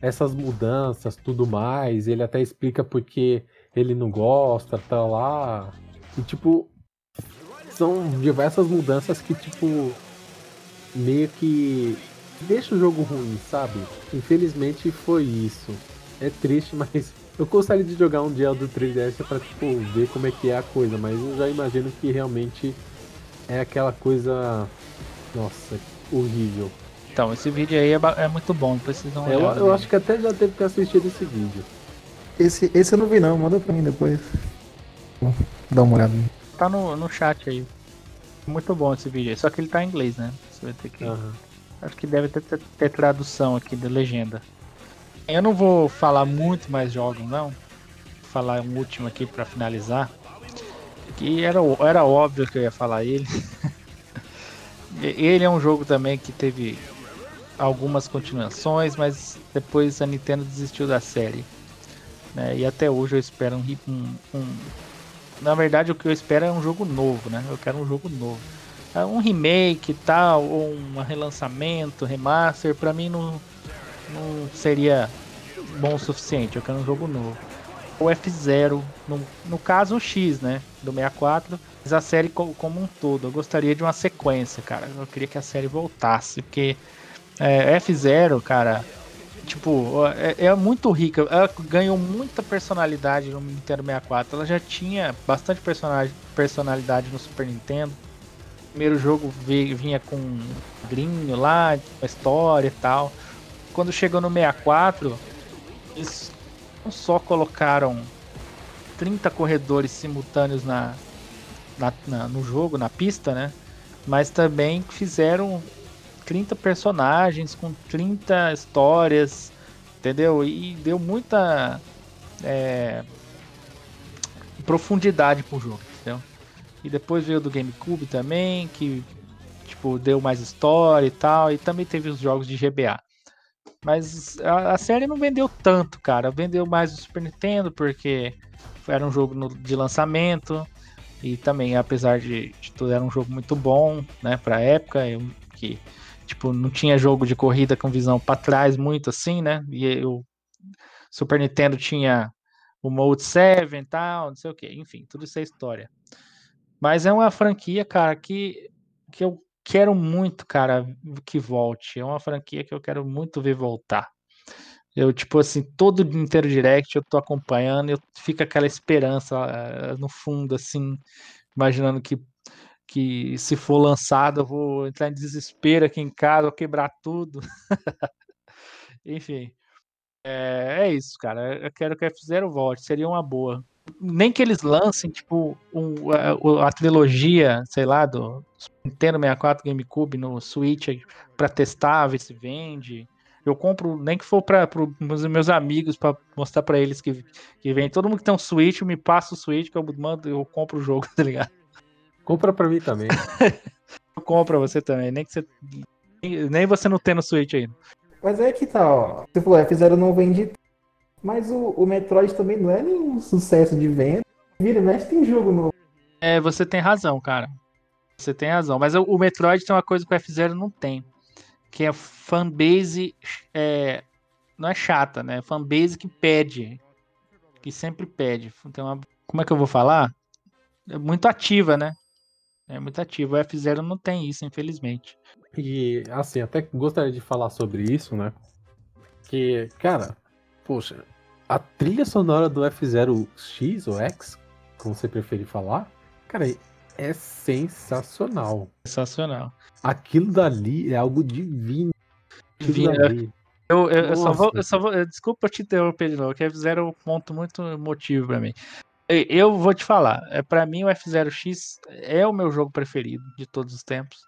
S1: essas mudanças, tudo mais, ele até explica porque ele não gosta, tá lá. E tipo, são diversas mudanças que tipo meio que deixa o jogo ruim, sabe? Infelizmente foi isso. É triste, mas eu gostaria de jogar um dia do 3DS pra tipo ver como é que é a coisa, mas eu já imagino que realmente é aquela coisa nossa, horrível.
S2: Então, esse vídeo aí é, é muito bom, precisam
S1: é, Eu, eu acho que até já teve que assistir esse vídeo.
S3: Esse, esse eu não vi não, manda pra mim depois. Dá uma olhada.
S2: Tá no, no chat aí. Muito bom esse vídeo aí, só que ele tá em inglês, né? Você vai ter que.
S1: Uhum.
S2: Acho que deve ter, ter, ter tradução aqui de legenda. Eu não vou falar muito mais jogos, não. Vou falar um último aqui para finalizar. Que era, era óbvio que eu ia falar ele. ele é um jogo também que teve algumas continuações, mas depois a Nintendo desistiu da série. Né? E até hoje eu espero um, um, um, Na verdade, o que eu espero é um jogo novo, né? Eu quero um jogo novo. É um remake tal, ou um relançamento, remaster, para mim não, não seria bom o suficiente. Eu quero um jogo novo. O F0, no, no caso o X, né? Do 64, mas a série como um todo. Eu gostaria de uma sequência, cara. Eu queria que a série voltasse, porque é, F0, cara, tipo, é, é, muito rica. Ela ganhou muita personalidade no Nintendo 64. Ela já tinha bastante personagem, personalidade no Super Nintendo. O primeiro jogo vinha com um grinho lá, uma história e tal. Quando chegou no 64, eles não só colocaram 30 corredores simultâneos na, na, na no jogo, na pista, né? Mas também fizeram 30 personagens, com 30 histórias, entendeu? E deu muita é, profundidade pro jogo, entendeu? E depois veio do GameCube também, que tipo deu mais história e tal, e também teve os jogos de GBA. Mas a, a série não vendeu tanto, cara. Vendeu mais o Super Nintendo porque era um jogo no, de lançamento e também apesar de, de, tudo era um jogo muito bom, né, para época, eu, que Tipo, não tinha jogo de corrida com visão para trás muito assim, né? E o Super Nintendo tinha o Mode 7 e tal, não sei o que. Enfim, tudo isso é história. Mas é uma franquia, cara, que, que eu quero muito, cara, que volte. É uma franquia que eu quero muito ver voltar. Eu, tipo assim, todo o inteiro direct eu tô acompanhando, eu fica aquela esperança uh, no fundo, assim, imaginando que que se for lançado eu vou entrar em desespero aqui em casa, vou quebrar tudo. Enfim. É, é, isso, cara. Eu quero que a F-Zero volte, seria uma boa. Nem que eles lancem, tipo, um, a, a, trilogia, sei lá, do Nintendo 64 GameCube no Switch para testar, ver se vende. Eu compro, nem que for para os meus amigos, para mostrar para eles que, que vem. Todo mundo que tem um Switch, me passa o Switch, que eu mando, eu compro o jogo, tá ligado?
S1: Compra pra mim também.
S2: eu compro pra você também, nem que você. Nem você não tem no Switch ainda.
S3: Mas é que tá, ó. Você falou, F0 não vende. Mas o, o Metroid também não é nenhum sucesso de venda. Vira, mexe, tem jogo novo.
S2: É, você tem razão, cara. Você tem razão. Mas o, o Metroid tem uma coisa que o F0 não tem. Que é fanbase. É, não é chata, né? Fanbase que pede. Que sempre pede. Tem uma, como é que eu vou falar? É muito ativa, né? É muito ativo. O F0 não tem isso, infelizmente.
S1: E, assim, até gostaria de falar sobre isso, né? Que, cara, poxa, a trilha sonora do F0 X ou X, como você preferir falar, cara, é sensacional.
S2: Sensacional.
S1: Aquilo dali é algo divino.
S2: Divino. Eu, eu, eu, só vou, eu só vou. Desculpa te interromper de novo, que F0 é um ponto muito emotivo pra mim. Eu vou te falar, é para mim o F0X é o meu jogo preferido de todos os tempos.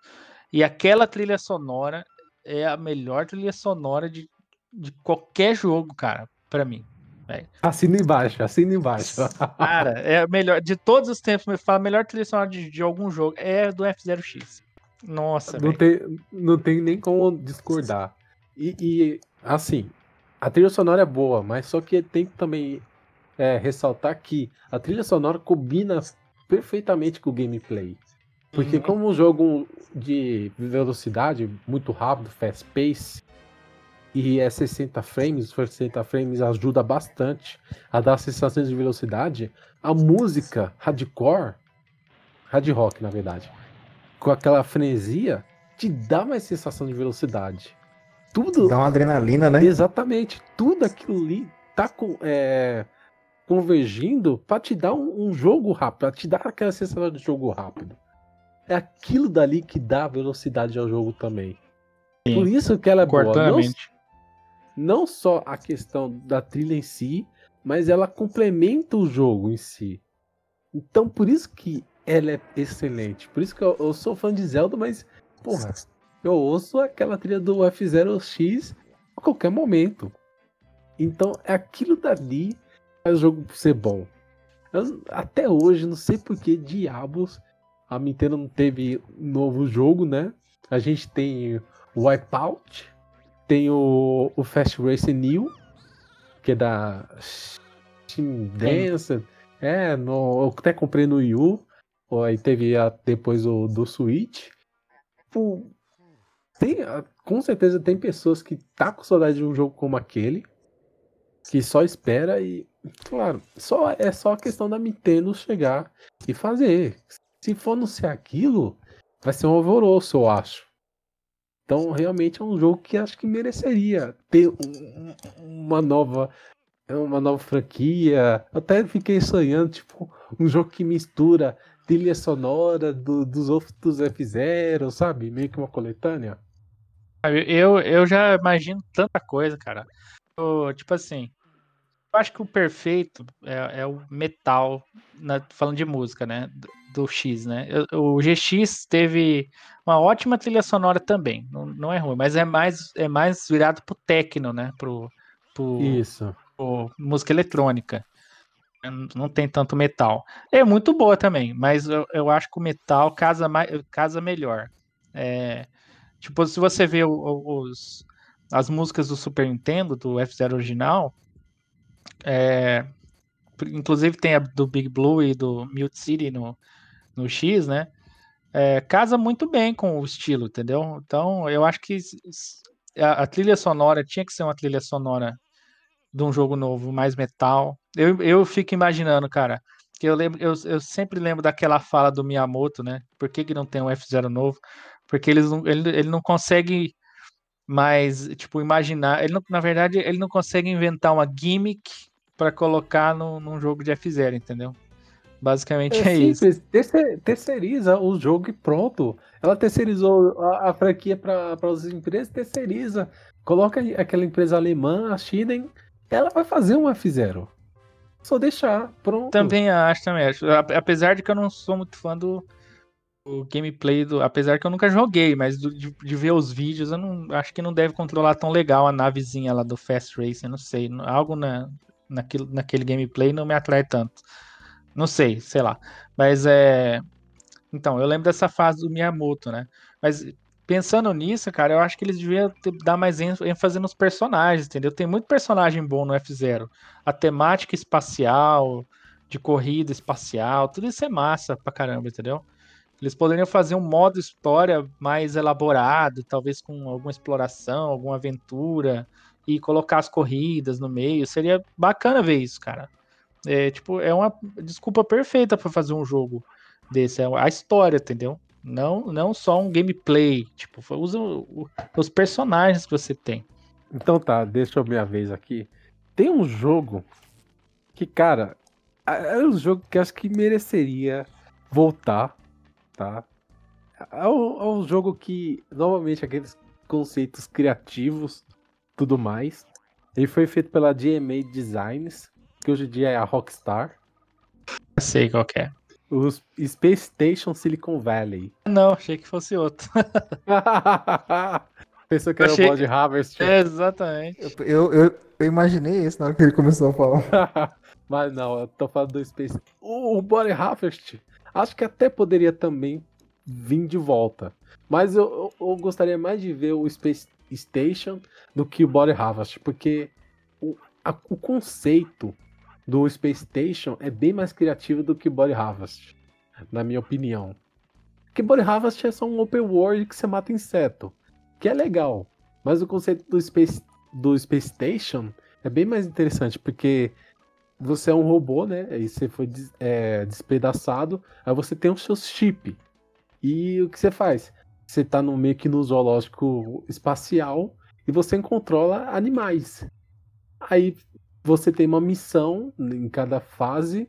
S2: E aquela trilha sonora é a melhor trilha sonora de, de qualquer jogo, cara, para mim.
S1: Assina embaixo, assina embaixo.
S2: Cara, é a melhor de todos os tempos, me fala, a melhor trilha sonora de, de algum jogo é do F0X. Nossa,
S1: não tem, não tem nem como discordar. E, e, assim, a trilha sonora é boa, mas só que tem também é, ressaltar que a trilha sonora combina perfeitamente com o gameplay. Porque uhum. como um jogo de velocidade muito rápido, fast pace, e é 60 frames, 60 frames ajuda bastante a dar sensações de velocidade, a música hardcore, hard rock na verdade, com aquela frenesia, te dá mais sensação de velocidade. Tudo.
S3: Dá uma adrenalina, né?
S1: Exatamente. Tudo aquilo ali tá com, é, convergindo para te dar um, um, jogo rápido, pra te dar aquela sensação de jogo rápido. É aquilo dali que dá velocidade ao jogo também. Sim, Por isso que ela é boa. Não, não só a questão da trilha em si, mas ela complementa o jogo em si. Então, por isso que ela é excelente. Por isso que eu, eu sou fã de Zelda, mas, porra, eu ouço aquela trilha do F0X a qualquer momento. Então, é aquilo dali faz o jogo ser bom. Até hoje, não sei por que diabos a Nintendo não teve novo jogo, né? A gente tem o Wipeout, tem o, o Fast Race New, que é da Steam Dance. É, no, eu até comprei no Wii U. Aí teve a, depois o do Switch. Pô, tem, com certeza tem pessoas que tá com saudade de um jogo como aquele. Que só espera e Claro, só, é só a questão da Nintendo chegar e fazer. Se for não ser aquilo, vai ser um alvoroço, eu acho. Então, realmente é um jogo que acho que mereceria ter um, uma nova uma nova franquia. Até fiquei sonhando, tipo, um jogo que mistura trilha sonora do, dos outros F-Zero, sabe? Meio que uma coletânea.
S2: Eu, eu já imagino tanta coisa, cara. Eu, tipo assim, eu acho que o perfeito é, é o metal, na, falando de música, né? Do, do X, né? O, o GX teve uma ótima trilha sonora também, não, não é ruim, mas é mais, é mais virado pro techno, né? Pro, pro,
S1: Isso.
S2: Pro música eletrônica. Não tem tanto metal. É muito boa também, mas eu, eu acho que o metal casa, mais, casa melhor. É, tipo, se você vê os, as músicas do Super Nintendo, do F0 original, é, inclusive tem a do Big Blue e do Mute City no, no X, né? É, casa muito bem com o estilo, entendeu? Então eu acho que a, a, trilha sonora tinha que ser uma trilha sonora de um jogo novo, mais metal. Eu, eu fico imaginando, cara, que eu lembro, eu, eu sempre lembro daquela fala do Miyamoto, né? Por que, que não tem um F0 novo? Porque eles não, ele, ele não consegue mais, tipo, imaginar. Ele não, na verdade, ele não consegue inventar uma gimmick para colocar no, num jogo de F0, entendeu? Basicamente é, é isso.
S1: terceiriza o jogo e pronto. Ela terceirizou a, a franquia para as empresas, terceiriza. Coloca aquela empresa alemã, a Shiden, ela vai fazer um F0. Só deixar, pronto.
S2: Também acho, também acho. Apesar de que eu não sou muito fã do, o gameplay do. Apesar que eu nunca joguei, mas do, de, de, ver os vídeos, eu não acho que não deve controlar tão legal a navezinha lá do Fast Race, eu não sei. Algo na, naquilo, naquele gameplay não me atrai tanto. Não sei, sei lá. Mas é. Então, eu lembro dessa fase do Miyamoto, né? Mas pensando nisso, cara, eu acho que eles deviam dar mais ênfase nos personagens, entendeu? Tem muito personagem bom no F0. A temática espacial, de corrida espacial, tudo isso é massa pra caramba, entendeu? Eles poderiam fazer um modo história mais elaborado, talvez com alguma exploração, alguma aventura, e colocar as corridas no meio. Seria bacana ver isso, cara. É, tipo, é uma desculpa perfeita para fazer um jogo desse. É a história, entendeu? Não, não só um gameplay. Tipo, usa os personagens que você tem.
S1: Então tá, deixa eu minha vez aqui. Tem um jogo que, cara, é um jogo que acho que mereceria voltar tá? É um, é um jogo que, novamente, aqueles conceitos criativos, tudo mais. Ele foi feito pela GMA Designs, que hoje em dia é a Rockstar.
S2: Eu sei qual que é.
S1: O Space Station Silicon Valley.
S2: Não, achei que fosse outro.
S1: Pensou que era
S2: Achei-
S1: o Body Harvest.
S2: É, exatamente.
S3: Eu, eu, eu imaginei isso na hora que ele começou a falar.
S1: Mas não, eu tô falando do Space. O, o Body Harvest, acho que até poderia também vir de volta. Mas eu, eu, eu gostaria mais de ver o Space Station do que o Body Harvest, porque o, a- o conceito do Space Station é bem mais criativo do que Body Harvest, na minha opinião. Porque Body Harvest é só um open world que você mata inseto, que é legal. Mas o conceito do Space, do Space Station é bem mais interessante, porque você é um robô, né? Aí você foi des- é, despedaçado, aí você tem os seus chips. E o que você faz? Você tá no, meio que no zoológico espacial e você controla animais. Aí você tem uma missão em cada fase.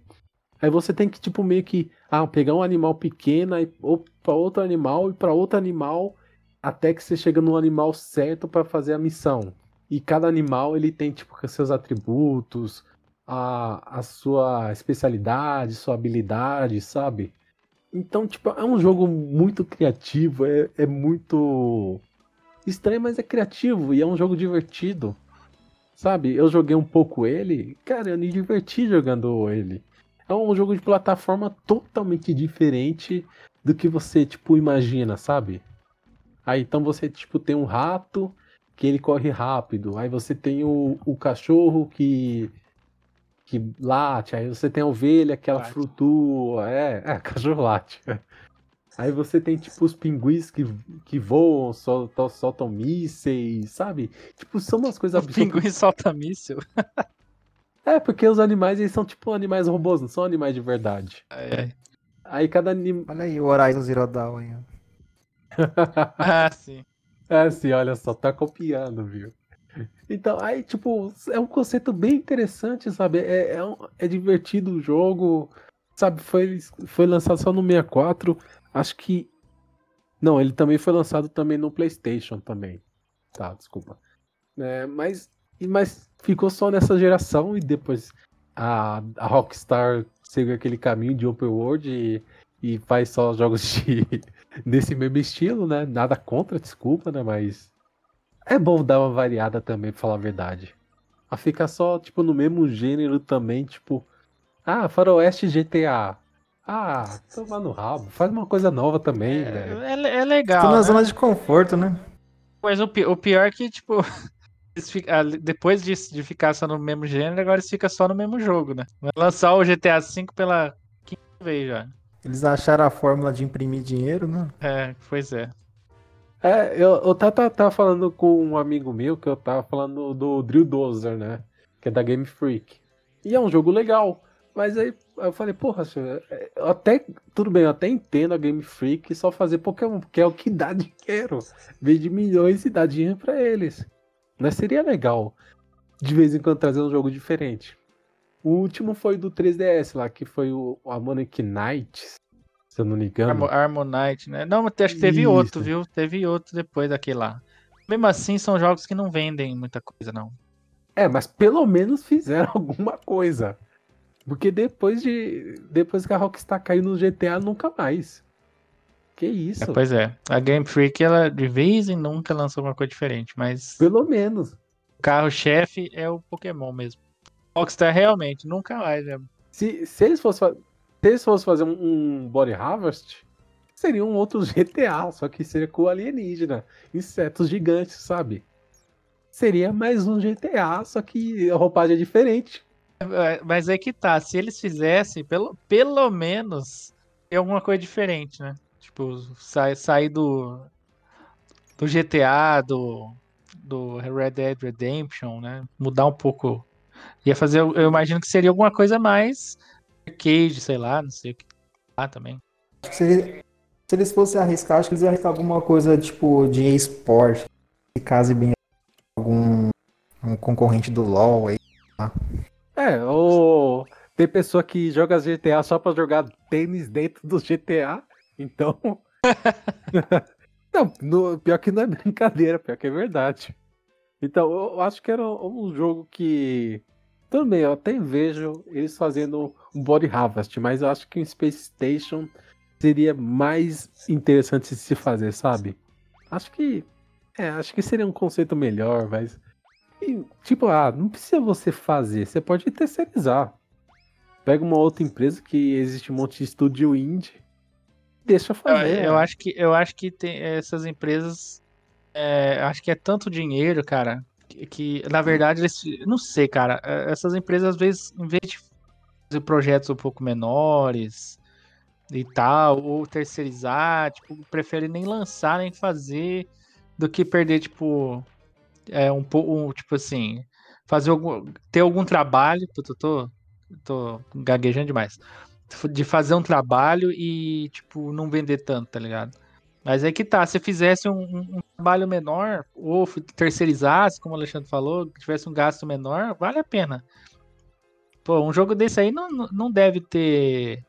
S1: Aí você tem que, tipo, meio que ah, pegar um animal pequeno e ou para outro animal e para outro animal até que você chega no animal certo para fazer a missão. E cada animal ele tem tipo seus atributos, a, a sua especialidade, sua habilidade, sabe? Então, tipo, é um jogo muito criativo, é, é muito estranho, mas é criativo e é um jogo divertido. Sabe? Eu joguei um pouco ele, cara, eu me diverti jogando ele. É um jogo de plataforma totalmente diferente do que você, tipo, imagina, sabe? Aí então você, tipo, tem um rato que ele corre rápido. Aí você tem o, o cachorro que que late. Aí você tem a ovelha que ela
S2: Late.
S1: flutua. É, é, cachorro late. Aí você tem, tipo, os pinguins que, que voam, soltam, soltam mísseis, sabe? Tipo, são umas coisas absurdas.
S2: pinguim solta míssil.
S1: É, porque os animais, eles são, tipo, animais robôs, não são animais de verdade.
S2: Ai, ai.
S1: Aí cada animal...
S3: Olha aí o Horizon Zero Dawn aí.
S2: Ah, sim.
S1: É assim, olha só, tá copiando, viu? Então, aí, tipo, é um conceito bem interessante, sabe? É, é, um- é divertido o jogo, sabe? Foi, foi lançado só no 64, acho que... Não, ele também foi lançado também no PlayStation também. Tá, desculpa. É, mas, mas ficou só nessa geração e depois a, a Rockstar seguiu aquele caminho de open world e, e faz só jogos de, nesse mesmo estilo, né? Nada contra, desculpa, né? Mas é bom dar uma variada também, pra falar a verdade. A ficar só, tipo, no mesmo gênero também, tipo, ah, Faroeste GTA. Ah, toma no rabo. Faz uma coisa nova também, velho.
S2: É, é, é legal.
S3: Tô na
S2: né?
S3: zona de conforto, né?
S2: Mas o, o pior é que, tipo, fica- depois de, de ficar só no mesmo gênero, agora eles ficam só no mesmo jogo, né? Vai lançar o GTA V pela quinta vez já.
S3: Eles acharam a fórmula de imprimir dinheiro, né?
S2: É, pois é.
S1: É, eu, eu tava, tava- falando com um amigo meu que eu tava falando do Drill Dozer, né? Que é da Game Freak. E é um jogo legal. Mas aí eu falei, porra, é, até. Tudo bem, eu até entendo a Game Freak só fazer Pokémon, porque é o que dá dinheiro. Vende milhões e dá dinheiro pra eles. Mas seria legal de vez em quando trazer um jogo diferente. O último foi do 3DS lá, que foi o Harmonic Knights, se eu não me engano.
S2: Armo, Harmonite, né? Não, mas acho que teve
S1: Isso.
S2: outro, viu? Teve outro depois daquele lá. Mesmo assim, são jogos que não vendem muita coisa, não.
S1: É, mas pelo menos fizeram alguma coisa. Porque depois de. Depois que a Rockstar caiu no GTA, nunca mais. Que isso?
S2: É, pois é. A Game Freak, ela de vez em nunca lançou uma coisa diferente, mas
S1: Pelo menos.
S2: o carro-chefe é o Pokémon mesmo. Rockstar realmente, nunca mais, né?
S1: Se, se eles fossem se eles fossem fazer um, um Body Harvest, seria um outro GTA, só que seria com alienígena. Insetos gigantes, sabe? Seria mais um GTA, só que a roupagem é diferente.
S2: É, Mas é que tá, se eles fizessem, pelo, pelo menos, ter alguma coisa diferente, né? Tipo, sai- sair do, do GTA, do, do Red Dead Redemption, né? Mudar um pouco. Ia fazer, eu imagino que seria alguma coisa mais arcade, sei lá, não sei o que lá também.
S3: Acho que se, se eles fossem arriscar, acho que eles iam arriscar alguma coisa tipo de esporte. Que case bem algum um concorrente do LoL aí.
S1: É, ou tem pessoa que joga GTA só pra jogar tênis dentro do GTA, então. não, no- pior que não é brincadeira, pior que é verdade. Então, eu acho que era um jogo que também, eu até vejo eles fazendo um Body Harvest, mas eu acho que um Space Station seria mais interessante de se fazer, sabe? Acho que. É, acho que seria um conceito melhor, mas. E, tipo, ah, não precisa você fazer, você pode terceirizar. Pega uma outra empresa que existe um monte de estúdio indie. Deixa fazer.
S2: Eu, eu acho que, eu acho que tem essas empresas. É, acho que é tanto dinheiro, cara, que, na verdade eles. Não sei, cara. É, essas empresas, às vezes, em vez de fazer projetos um pouco menores e tal, ou terceirizar, tipo, preferem nem lançar, nem fazer, do que perder, tipo. É um pouco. Um, tipo assim. Fazer algum. Ter algum trabalho. Tô, tô, tô, tô gaguejando demais. De fazer um trabalho e, tipo, não vender tanto, tá ligado? Mas é que tá, se fizesse um, um, trabalho menor, ou terceirizasse, como o Alexandre falou, tivesse um gasto menor, vale a pena. Pô, um jogo desse aí não, não deve ter.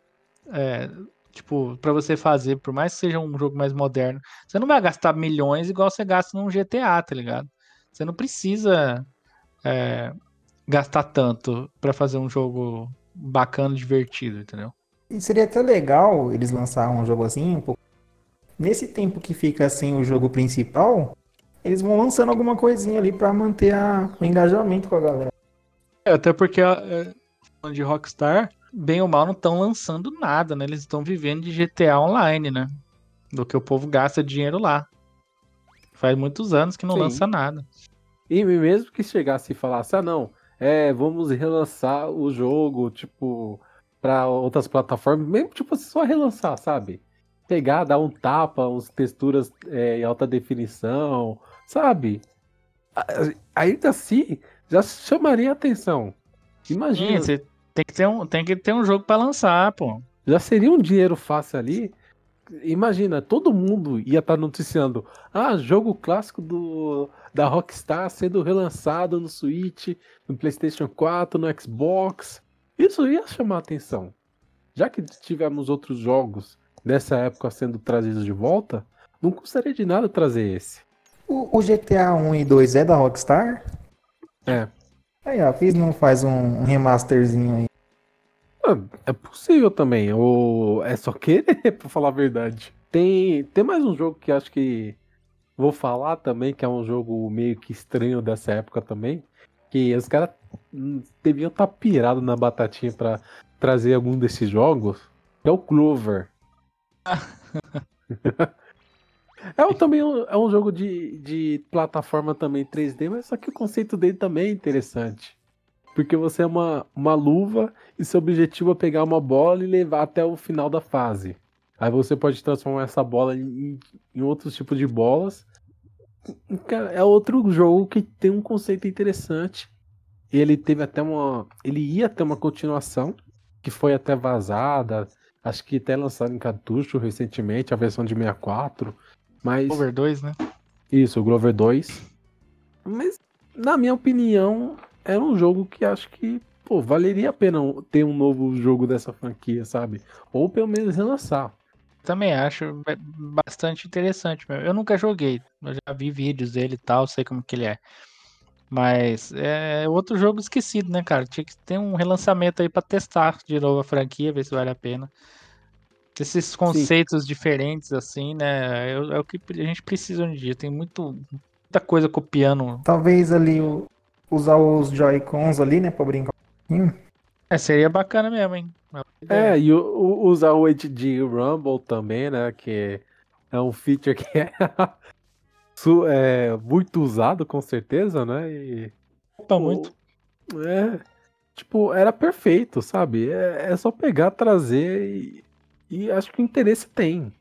S2: É, tipo, para você fazer, por mais que seja um jogo mais moderno, você não vai gastar milhões igual você gasta num GTA, tá ligado? Você não precisa é, gastar tanto para fazer um jogo bacana, divertido, entendeu?
S3: E seria até legal eles lançarem um jogo assim, um pouco. Nesse tempo que fica assim o jogo principal, eles vão lançando alguma coisinha ali para manter a... o engajamento com a galera.
S2: É, até porque é, falando de Rockstar, bem ou mal não estão lançando nada, né? Eles estão vivendo de GTA Online, né? Do que o povo gasta dinheiro lá. Faz muitos anos que não Sim. lança nada.
S1: E mesmo que chegasse e falasse, ah não, é, vamos relançar o jogo, tipo, para outras plataformas, mesmo tipo só relançar, sabe? Pegar, dar um tapa, uns texturas é, em alta definição, sabe? Ainda assim, já chamaria atenção. Imagina.
S2: Sim, tem que ter um, tem que ter um jogo para lançar, pô.
S1: Já seria um dinheiro fácil ali. Imagina, todo mundo ia estar tá noticiando. Ah, jogo clássico do da Rockstar sendo relançado no Switch, no PlayStation 4, no Xbox. Isso ia chamar atenção. Já que tivemos outros jogos nessa época sendo trazidos de volta, não custaria de nada trazer esse.
S3: O, o GTA 1 e 2 é da Rockstar?
S1: É.
S3: Aí, ó, fiz não faz um, um remasterzinho aí.
S1: Ah, é possível também, ou é só querer, pra falar a verdade. Tem, tem mais um jogo que acho que Vou falar também que é um jogo meio que estranho dessa época também. Que os caras deviam estar tá pirados na batatinha para trazer algum desses jogos. É o Clover. É um, também um, é um jogo de, de plataforma também 3D, mas só que o conceito dele também é interessante. Porque você é uma, uma luva e seu objetivo é pegar uma bola e levar até o final da fase. Aí você pode transformar essa bola em, em outros tipos de bolas é outro jogo que tem um conceito interessante. Ele teve até uma. Ele ia ter uma continuação, que foi até vazada. Acho que até lançado em cartucho recentemente, a versão de 64. Mas.
S2: Glover 2, né?
S1: Isso, o Glover 2. Mas, na minha opinião, era um jogo que acho que, pô, valeria a pena ter um novo jogo dessa franquia, sabe? Ou pelo menos relançar.
S2: Também acho bastante interessante mesmo. Eu nunca joguei, eu já vi vídeos dele e tal, sei como que ele é. Mas é outro jogo esquecido, né, cara? Tinha que ter um relançamento aí para testar de novo a franquia, ver se vale a pena. Esses conceitos Sim. diferentes, assim, né? É, é, o que a gente precisa hoje em dia. Tem muito, muita coisa copiando.
S3: Talvez ali o, usar os Joy-Cons ali, né, pra brincar um pouquinho.
S2: É, seria bacana mesmo, hein?
S1: É, e o, o, usar o HD Rumble também, né? Que é um feature que é, é muito usado, com certeza, né? E,
S2: Opa, muito.
S1: É, tipo, era perfeito, sabe? É, é só pegar, trazer e, e acho que o interesse tem.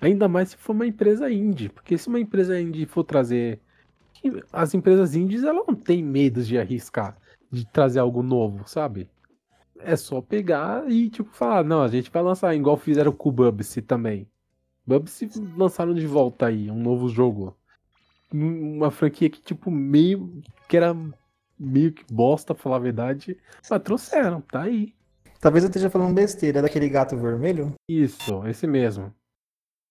S1: Ainda mais se for uma empresa indie, porque se uma empresa indie for trazer. As empresas indies, elas não têm medo de arriscar, de trazer algo novo, sabe? é só pegar e, tipo, falar, não, a gente vai lançar, igual fizeram com o Bubsy também. Bubsy lançaram de volta aí, um novo jogo. Uma franquia que, tipo, meio. que era meio que bosta, pra falar a verdade. Mas trouxeram, tá aí.
S3: Talvez eu esteja falando besteira, é daquele gato vermelho?
S1: Isso, esse mesmo.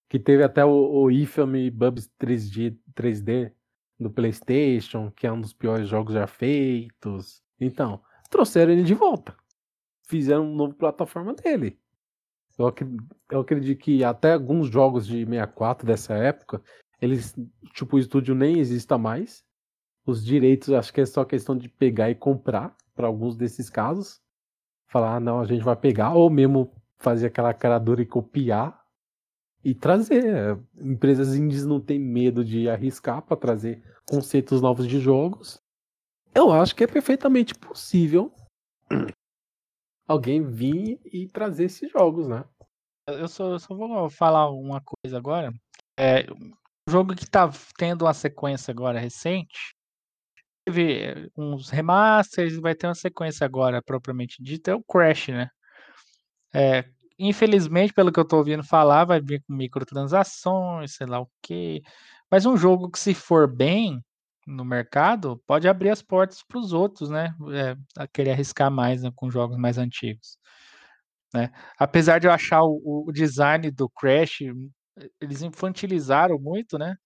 S1: Que teve até o, o Infamy Bubs 3D, 3D do PlayStation, que é um dos piores jogos já feitos. Então, trouxeram ele de volta. Fizeram um novo plataforma dele. Eu, eu acredito que até alguns jogos de 64 dessa época, eles, tipo, o estúdio nem exista mais. Os direitos, acho que é só questão de pegar e comprar para alguns desses casos. Falar, ah, não, a gente vai pegar, ou mesmo fazer aquela cara dura e copiar e trazer. Empresas indies não têm medo de arriscar para trazer conceitos novos de jogos. Eu acho que é perfeitamente possível alguém vir e trazer esses jogos, né?
S2: Eu só, eu só vou falar uma coisa agora. É, jogo que tá tendo uma sequência agora recente. Teve uns remasters e vai ter uma sequência agora, propriamente dita, é o Crash, né? É, infelizmente, pelo que eu tô ouvindo falar, vai vir com microtransações, sei lá o quê. Mas um jogo que, se for bem no mercado, pode abrir as portas para os outros, né? É, a querer arriscar mais né, com jogos mais antigos. Né? Apesar de eu achar o, o, design do Crash, eles infantilizaram muito, né?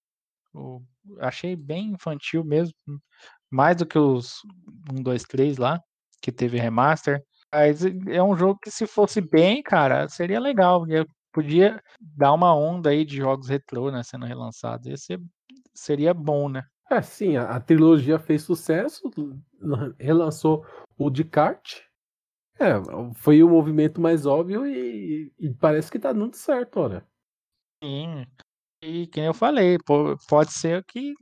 S2: O, achei bem infantil mesmo, mais do que os 1, 2, 3 lá, que teve remaster. Mas é um jogo que se fosse bem, cara, seria legal. Podia dar uma onda aí de jogos retrô, né, sendo relançados. Esse seria bom, né?
S1: É, sim, a, a trilogia fez sucesso, relançou o de kart. É, foi o movimento mais óbvio e, e parece que tá dando certo, olha.
S2: Sim. E quem eu falei, pode ser que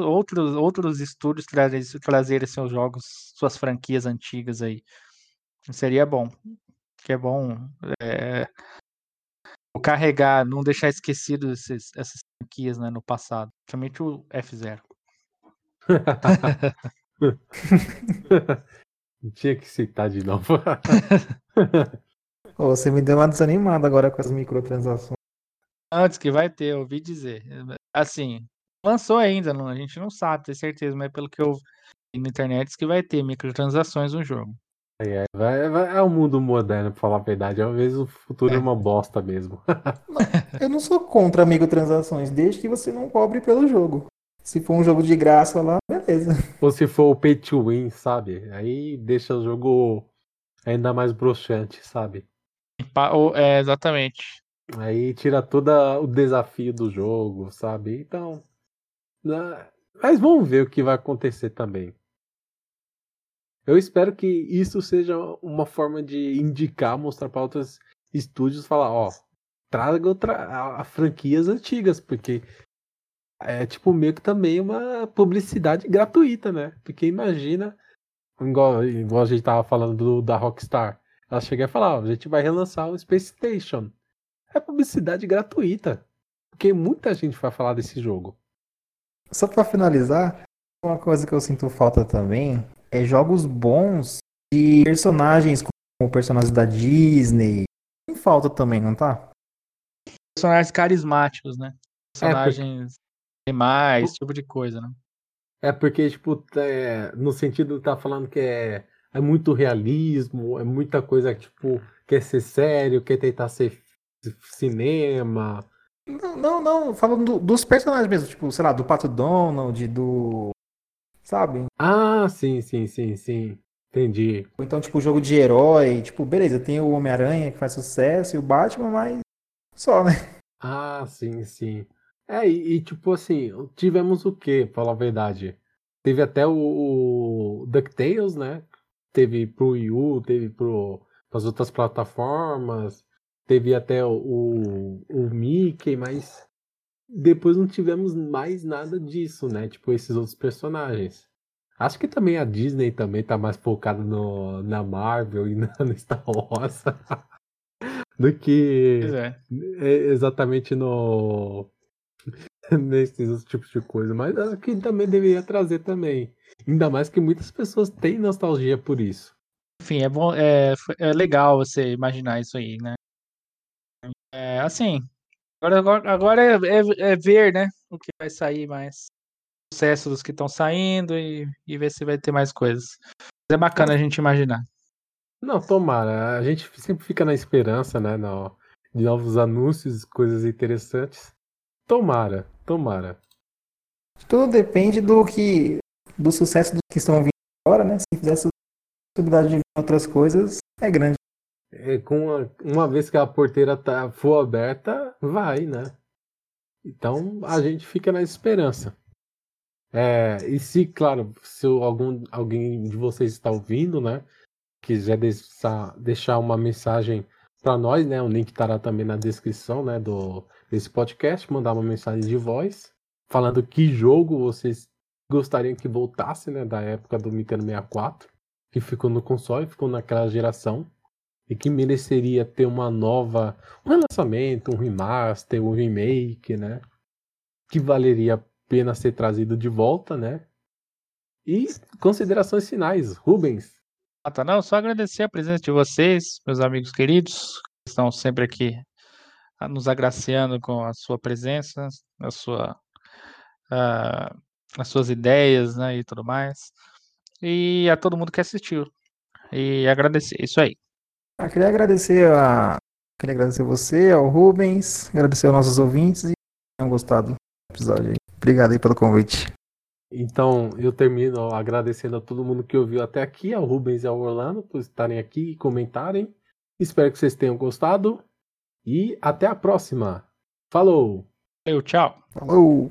S2: outros, outros estúdios trazerem, trazerem seus jogos, suas franquias antigas aí. Seria bom. Que é bom é, carregar, não deixar esquecido esses, essas franquias né, no passado. Principalmente o F0.
S1: Tinha que citar de novo.
S3: você me deu uma desanimada agora com as microtransações.
S2: Antes que vai ter, eu ouvi dizer. Assim, lançou ainda, não, a gente não sabe, ter certeza, mas pelo que eu vi na internet, que vai ter microtransações no jogo.
S1: É, vai, vai, é o mundo moderno, pra falar a verdade. Às vezes o futuro é, é uma bosta mesmo.
S3: eu não sou contra microtransações, desde que você não cobre pelo jogo. Se for um jogo de graça lá, beleza.
S1: Ou se for o pay to win, sabe? Aí deixa o jogo ainda mais broxante, sabe?
S2: É, exatamente.
S1: Aí tira todo o desafio do jogo, sabe? Então. Né? Mas vamos ver o que vai acontecer também. Eu espero que isso seja uma forma de indicar, mostrar para outros estúdios, falar, ó, traga outra, a, franquias antigas, porque é tipo meio que também uma publicidade gratuita, né? Porque imagina, igual, igual a gente tava falando do, da Rockstar, ela chega e fala, ó, a gente vai relançar o Space Station. É publicidade gratuita, porque muita gente vai falar desse jogo.
S3: Só para finalizar, uma coisa que eu sinto falta também é jogos bons de personagens como personagens da Disney. Tem falta também, não tá?
S2: Personagens carismáticos, né? Personagens é mais, esse tipo de coisa, né?
S1: É porque, tipo, é, no sentido de tá falando que é, é muito realismo, é muita coisa, tipo, quer ser sério, quer tentar ser cinema.
S3: Não, não, não falando do, dos personagens mesmo, tipo, sei lá, do Pato Donald, do sabe?
S1: Ah, sim, sim, sim, sim. Entendi.
S3: Ou então, tipo, jogo de herói, tipo, beleza, tem o Homem-Aranha que faz sucesso e o Batman, mas só, né?
S1: Ah, sim, sim. É, e, e tipo assim, tivemos o quê, pra falar a verdade? Teve até o, o DuckTales, né? Teve pro Wii U, teve pro, as outras plataformas, teve até o, o, o Mickey, mas depois não tivemos mais nada disso, né? Tipo, esses outros personagens. Acho que também a Disney também tá mais focada no, na Marvel e na, no Star Wars do que é. exatamente no nesses tipos de coisa. Mas acho que também deveria trazer também. Ainda mais que muitas pessoas têm nostalgia por isso.
S2: Enfim, é bom, é, é legal você imaginar isso aí, né? É, assim, Agora, agora, é, é, é, ver, né? O que vai sair mais. Sucesso dos que estão saindo e, e ver se vai ter mais coisas. é bacana a gente imaginar.
S1: Não, tomara. A gente sempre fica na esperança, né? No, de novos anúncios, coisas interessantes. Tomara, tomara.
S3: Tudo depende do que. do sucesso dos que estão vindo agora, né? Se fizer possibilidade de ver outras coisas é grande.
S1: É, com uma vez que a porteira tá, for aberta, vai, né? Então a gente fica na esperança. É, e se, claro, se algum, alguém de vocês está ouvindo, né? Quiser deixar, deixar uma mensagem para nós, né? O link estará também na descrição, né? Do, desse podcast. Mandar uma mensagem de voz falando que jogo vocês gostariam que voltasse, né? Da época do Nintendo 64, que ficou no console, ficou naquela geração e que mereceria ter uma nova, um relançamento, um remaster, um remake, né? Que valeria a pena ser trazido de volta, né? E considerações finais, Rubens.
S2: Não, só agradecer a presença de vocês, meus amigos queridos, que estão sempre aqui ah, nos agraciando com a sua presença, a sua, ah, as suas ideias, né, e tudo mais. E a todo mundo que assistiu. E agradecer, isso aí.
S3: Ah, queria agradecer a. Queria agradecer você, ao Rubens, agradecer aos nossos ouvintes e tenham gostado do episódio aí. Obrigado aí pelo convite.
S1: Então, eu termino agradecendo a todo mundo que ouviu até aqui, ao Rubens e ao Orlando, por estarem aqui e comentarem. Espero que vocês tenham gostado. E até a próxima. Falou!
S2: Eu, tchau.
S3: Falou!